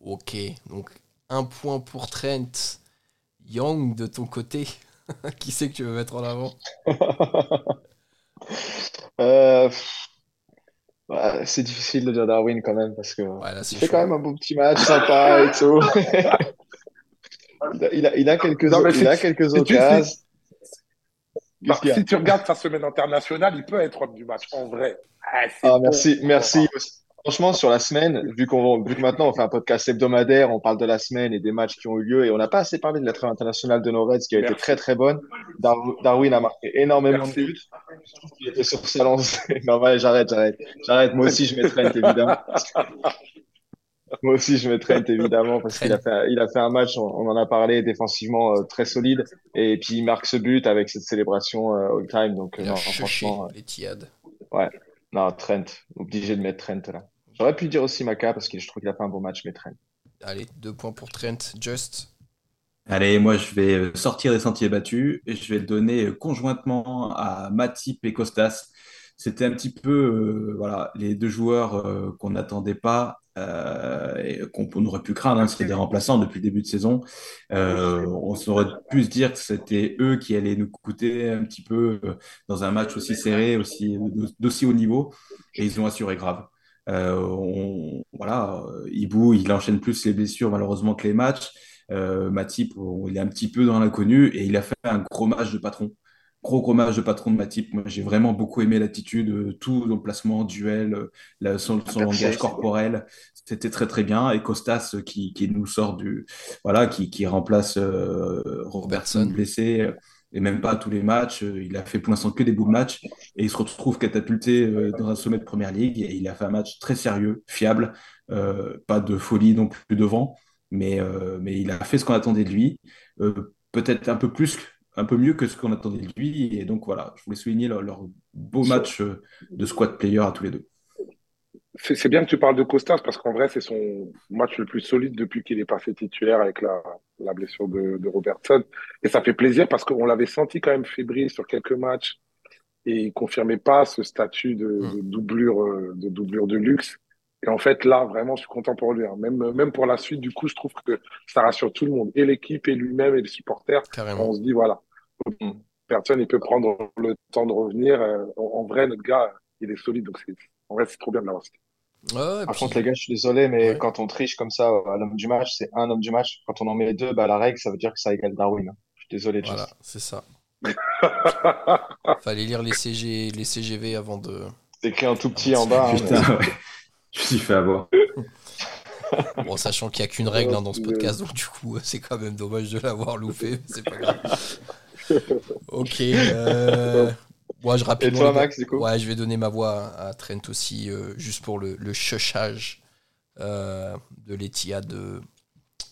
Ok, donc un point pour Trent. Young, de ton côté, qui c'est que tu veux mettre en avant? Euh, c'est difficile de dire Darwin quand même parce que il fait quand même un beau petit match sympa et tout. il, a, il a quelques, il a quelques occasions. si tu regardes sa semaine internationale, il peut être homme du match en vrai. Ah, ah merci, merci. Franchement, sur la semaine, vu, qu'on, vu que maintenant on fait un podcast hebdomadaire, on parle de la semaine et des matchs qui ont eu lieu et on n'a pas assez parlé de la trêve internationale de nos Reds qui a été très très bonne. Darwin a marqué énormément de buts. Je trouve qu'il était sur sa lancée. non, ouais, j'arrête, j'arrête. J'arrête. Moi aussi, je mets Trent évidemment. Moi aussi, je mets Trent évidemment parce qu'il a fait, il a fait un match, on, en a parlé, défensivement euh, très solide. Et puis il marque ce but avec cette célébration euh, all time. Donc, non, franchement. Les tiades. Ouais. Non, Trent. Obligé de mettre Trent là. J'aurais pu dire aussi Maka parce que je trouve qu'il a pas un bon match, mais Trent. Allez, deux points pour Trent. Just. Allez, moi je vais euh, sortir des sentiers battus et je vais le donner euh, conjointement à Matip et Costas. c'était un petit peu voilà, les deux joueurs qu'on n'attendait pas et qu'on aurait pu craindre, hein, c'était des remplaçants depuis le début de saison. on aurait pu se dire que c'était eux qui allaient nous coûter un petit peu dans un match aussi serré, aussi d'aussi haut niveau, et ils ont assuré grave. On, voilà, Ibou, il enchaîne plus les blessures malheureusement que les matchs. Euh, Matip, il est un petit peu dans l'inconnu et il a fait un gros match de patron. Gros, gros match de patron de Matip. Moi, j'ai vraiment beaucoup aimé l'attitude, euh, tout le placement, duel, euh, son, langage corporel. C'était très, très bien. Et Costas, qui, qui nous sort du. Voilà, qui, qui remplace Robertson blessé et même pas tous les matchs. Il a fait pour l'instant que des bouts de match et il se retrouve catapulté dans un sommet de première ligue et il a fait un match très sérieux, fiable, pas de folie non plus devant mais, euh, mais il a fait ce qu'on attendait de lui, euh, peut-être un peu plus, un peu mieux que ce qu'on attendait de lui. Et donc voilà, je voulais souligner leur, beau match euh, de squad player à tous les deux. C'est bien que tu parles de Costas parce qu'en vrai, c'est son match le plus solide depuis qu'il est passé titulaire avec la, la blessure de, de, Robertson. Et ça fait plaisir parce qu'on l'avait senti quand même fébrile sur quelques matchs et il confirmait pas ce statut de, de mm. doublure, de doublure de luxe. Et en fait, là, vraiment, je suis content pour lui. Hein. Même, même pour la suite, du coup, je trouve que ça rassure tout le monde, et l'équipe, et lui-même, et les supporters. On se dit, voilà, personne, il peut prendre le temps de revenir. Euh, en, vrai, notre gars, il est solide. Donc, en vrai, c'est trop bien de l'avoir Ouais, Par contre, les gars, je suis désolé, mais quand on triche comme ça à l'homme du match, c'est un homme du match. Quand on en met deux, bah, la règle, ça veut dire que ça égale Darwin. Hein. Je suis désolé, Voilà, c'est ça. Fallait lire les, CG, les CGV avant de. C'est écrit en tout petit en bas. Hein, Putain, ouais. Je suis fait avoir. bon, sachant qu'il n'y a qu'une règle hein, dans ce podcast, donc du coup, c'est quand même dommage de l'avoir loupé, c'est pas grave. ok. Euh... je Et toi, Max, du coup Ouais, je vais donner ma voix à Trent aussi, euh, juste pour le, le chuchage euh, de de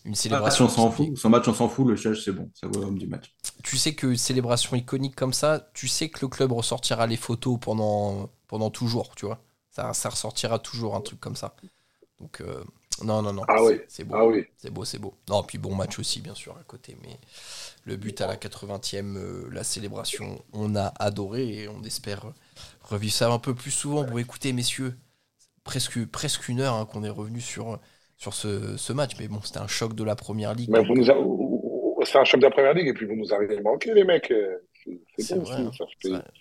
Une célébration. Ah, on s'en fout. Son match, on s'en fout. Le chuch, c'est bon. Ça vaut l'homme du match. Tu sais que célébration iconique comme ça, tu sais que le club ressortira les photos pendant, pendant toujours, tu vois. Ça, ressortira toujours un truc comme ça. Donc, euh, non, non, non. Ah c'est beau. Ah oui. C'est beau, c'est beau. Non, puis bon match aussi, bien sûr, à côté. Mais le but à la 80e, euh, la célébration, on a adoré et on espère revivre ça un peu plus souvent. Bon, écoutez, messieurs, presque, presque une heure hein, qu'on est revenu sur, sur ce, match. Mais bon, c'était un choc de la première ligue. C'est un choc de la première ligue et puis vous nous avez manqué, les mecs. C'est bon,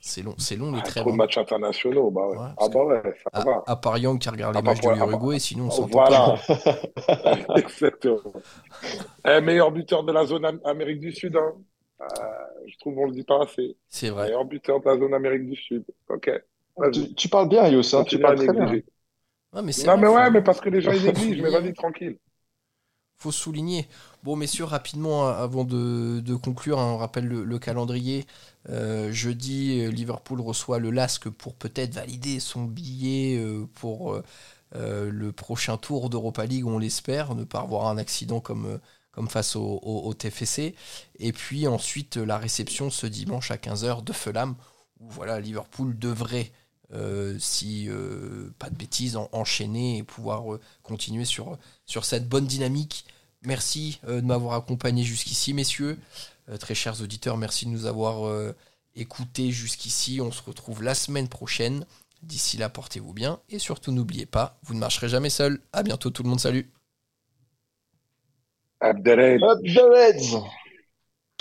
C'est long, c'est long les ah, Trop de matchs internationaux, bah ouais. ah bah ouais, ça à, va. À part Young qui regarde les matchs de l'Uruguay, sinon on s'entend Voilà. Exactement. Eh, meilleur buteur de la zone Amérique du Sud, hein. Euh, je trouve qu'on le dit pas assez. C'est vrai. Meilleur buteur de la zone Amérique du Sud. Ok. Tu, tu, parles bien, Youssa. Tu parles très bien. Non, mais, non, mais ouais, mais parce que les gens ils négligent, mais vas-y, tranquille faut souligner. Bon, messieurs, rapidement, avant de, conclure, hein, on rappelle le, calendrier. Euh, jeudi, Liverpool reçoit le LASK pour peut-être valider son billet euh, pour euh, le prochain tour d'Europa League, on l'espère, ne pas avoir un accident comme, comme face au, TFC. Et puis ensuite, la réception ce dimanche à 15h de Fulham, où voilà, Liverpool devrait si pas de bêtises, enchaîner et pouvoir continuer sur, sur cette bonne dynamique. Merci de m'avoir accompagné jusqu'ici, messieurs. très chers auditeurs, merci de nous avoir écoutez jusqu'ici. On se retrouve la semaine prochaine. D'ici là, portez-vous bien. Et surtout, n'oubliez pas, vous ne marcherez jamais seul. À bientôt tout le monde. Salut. Reds.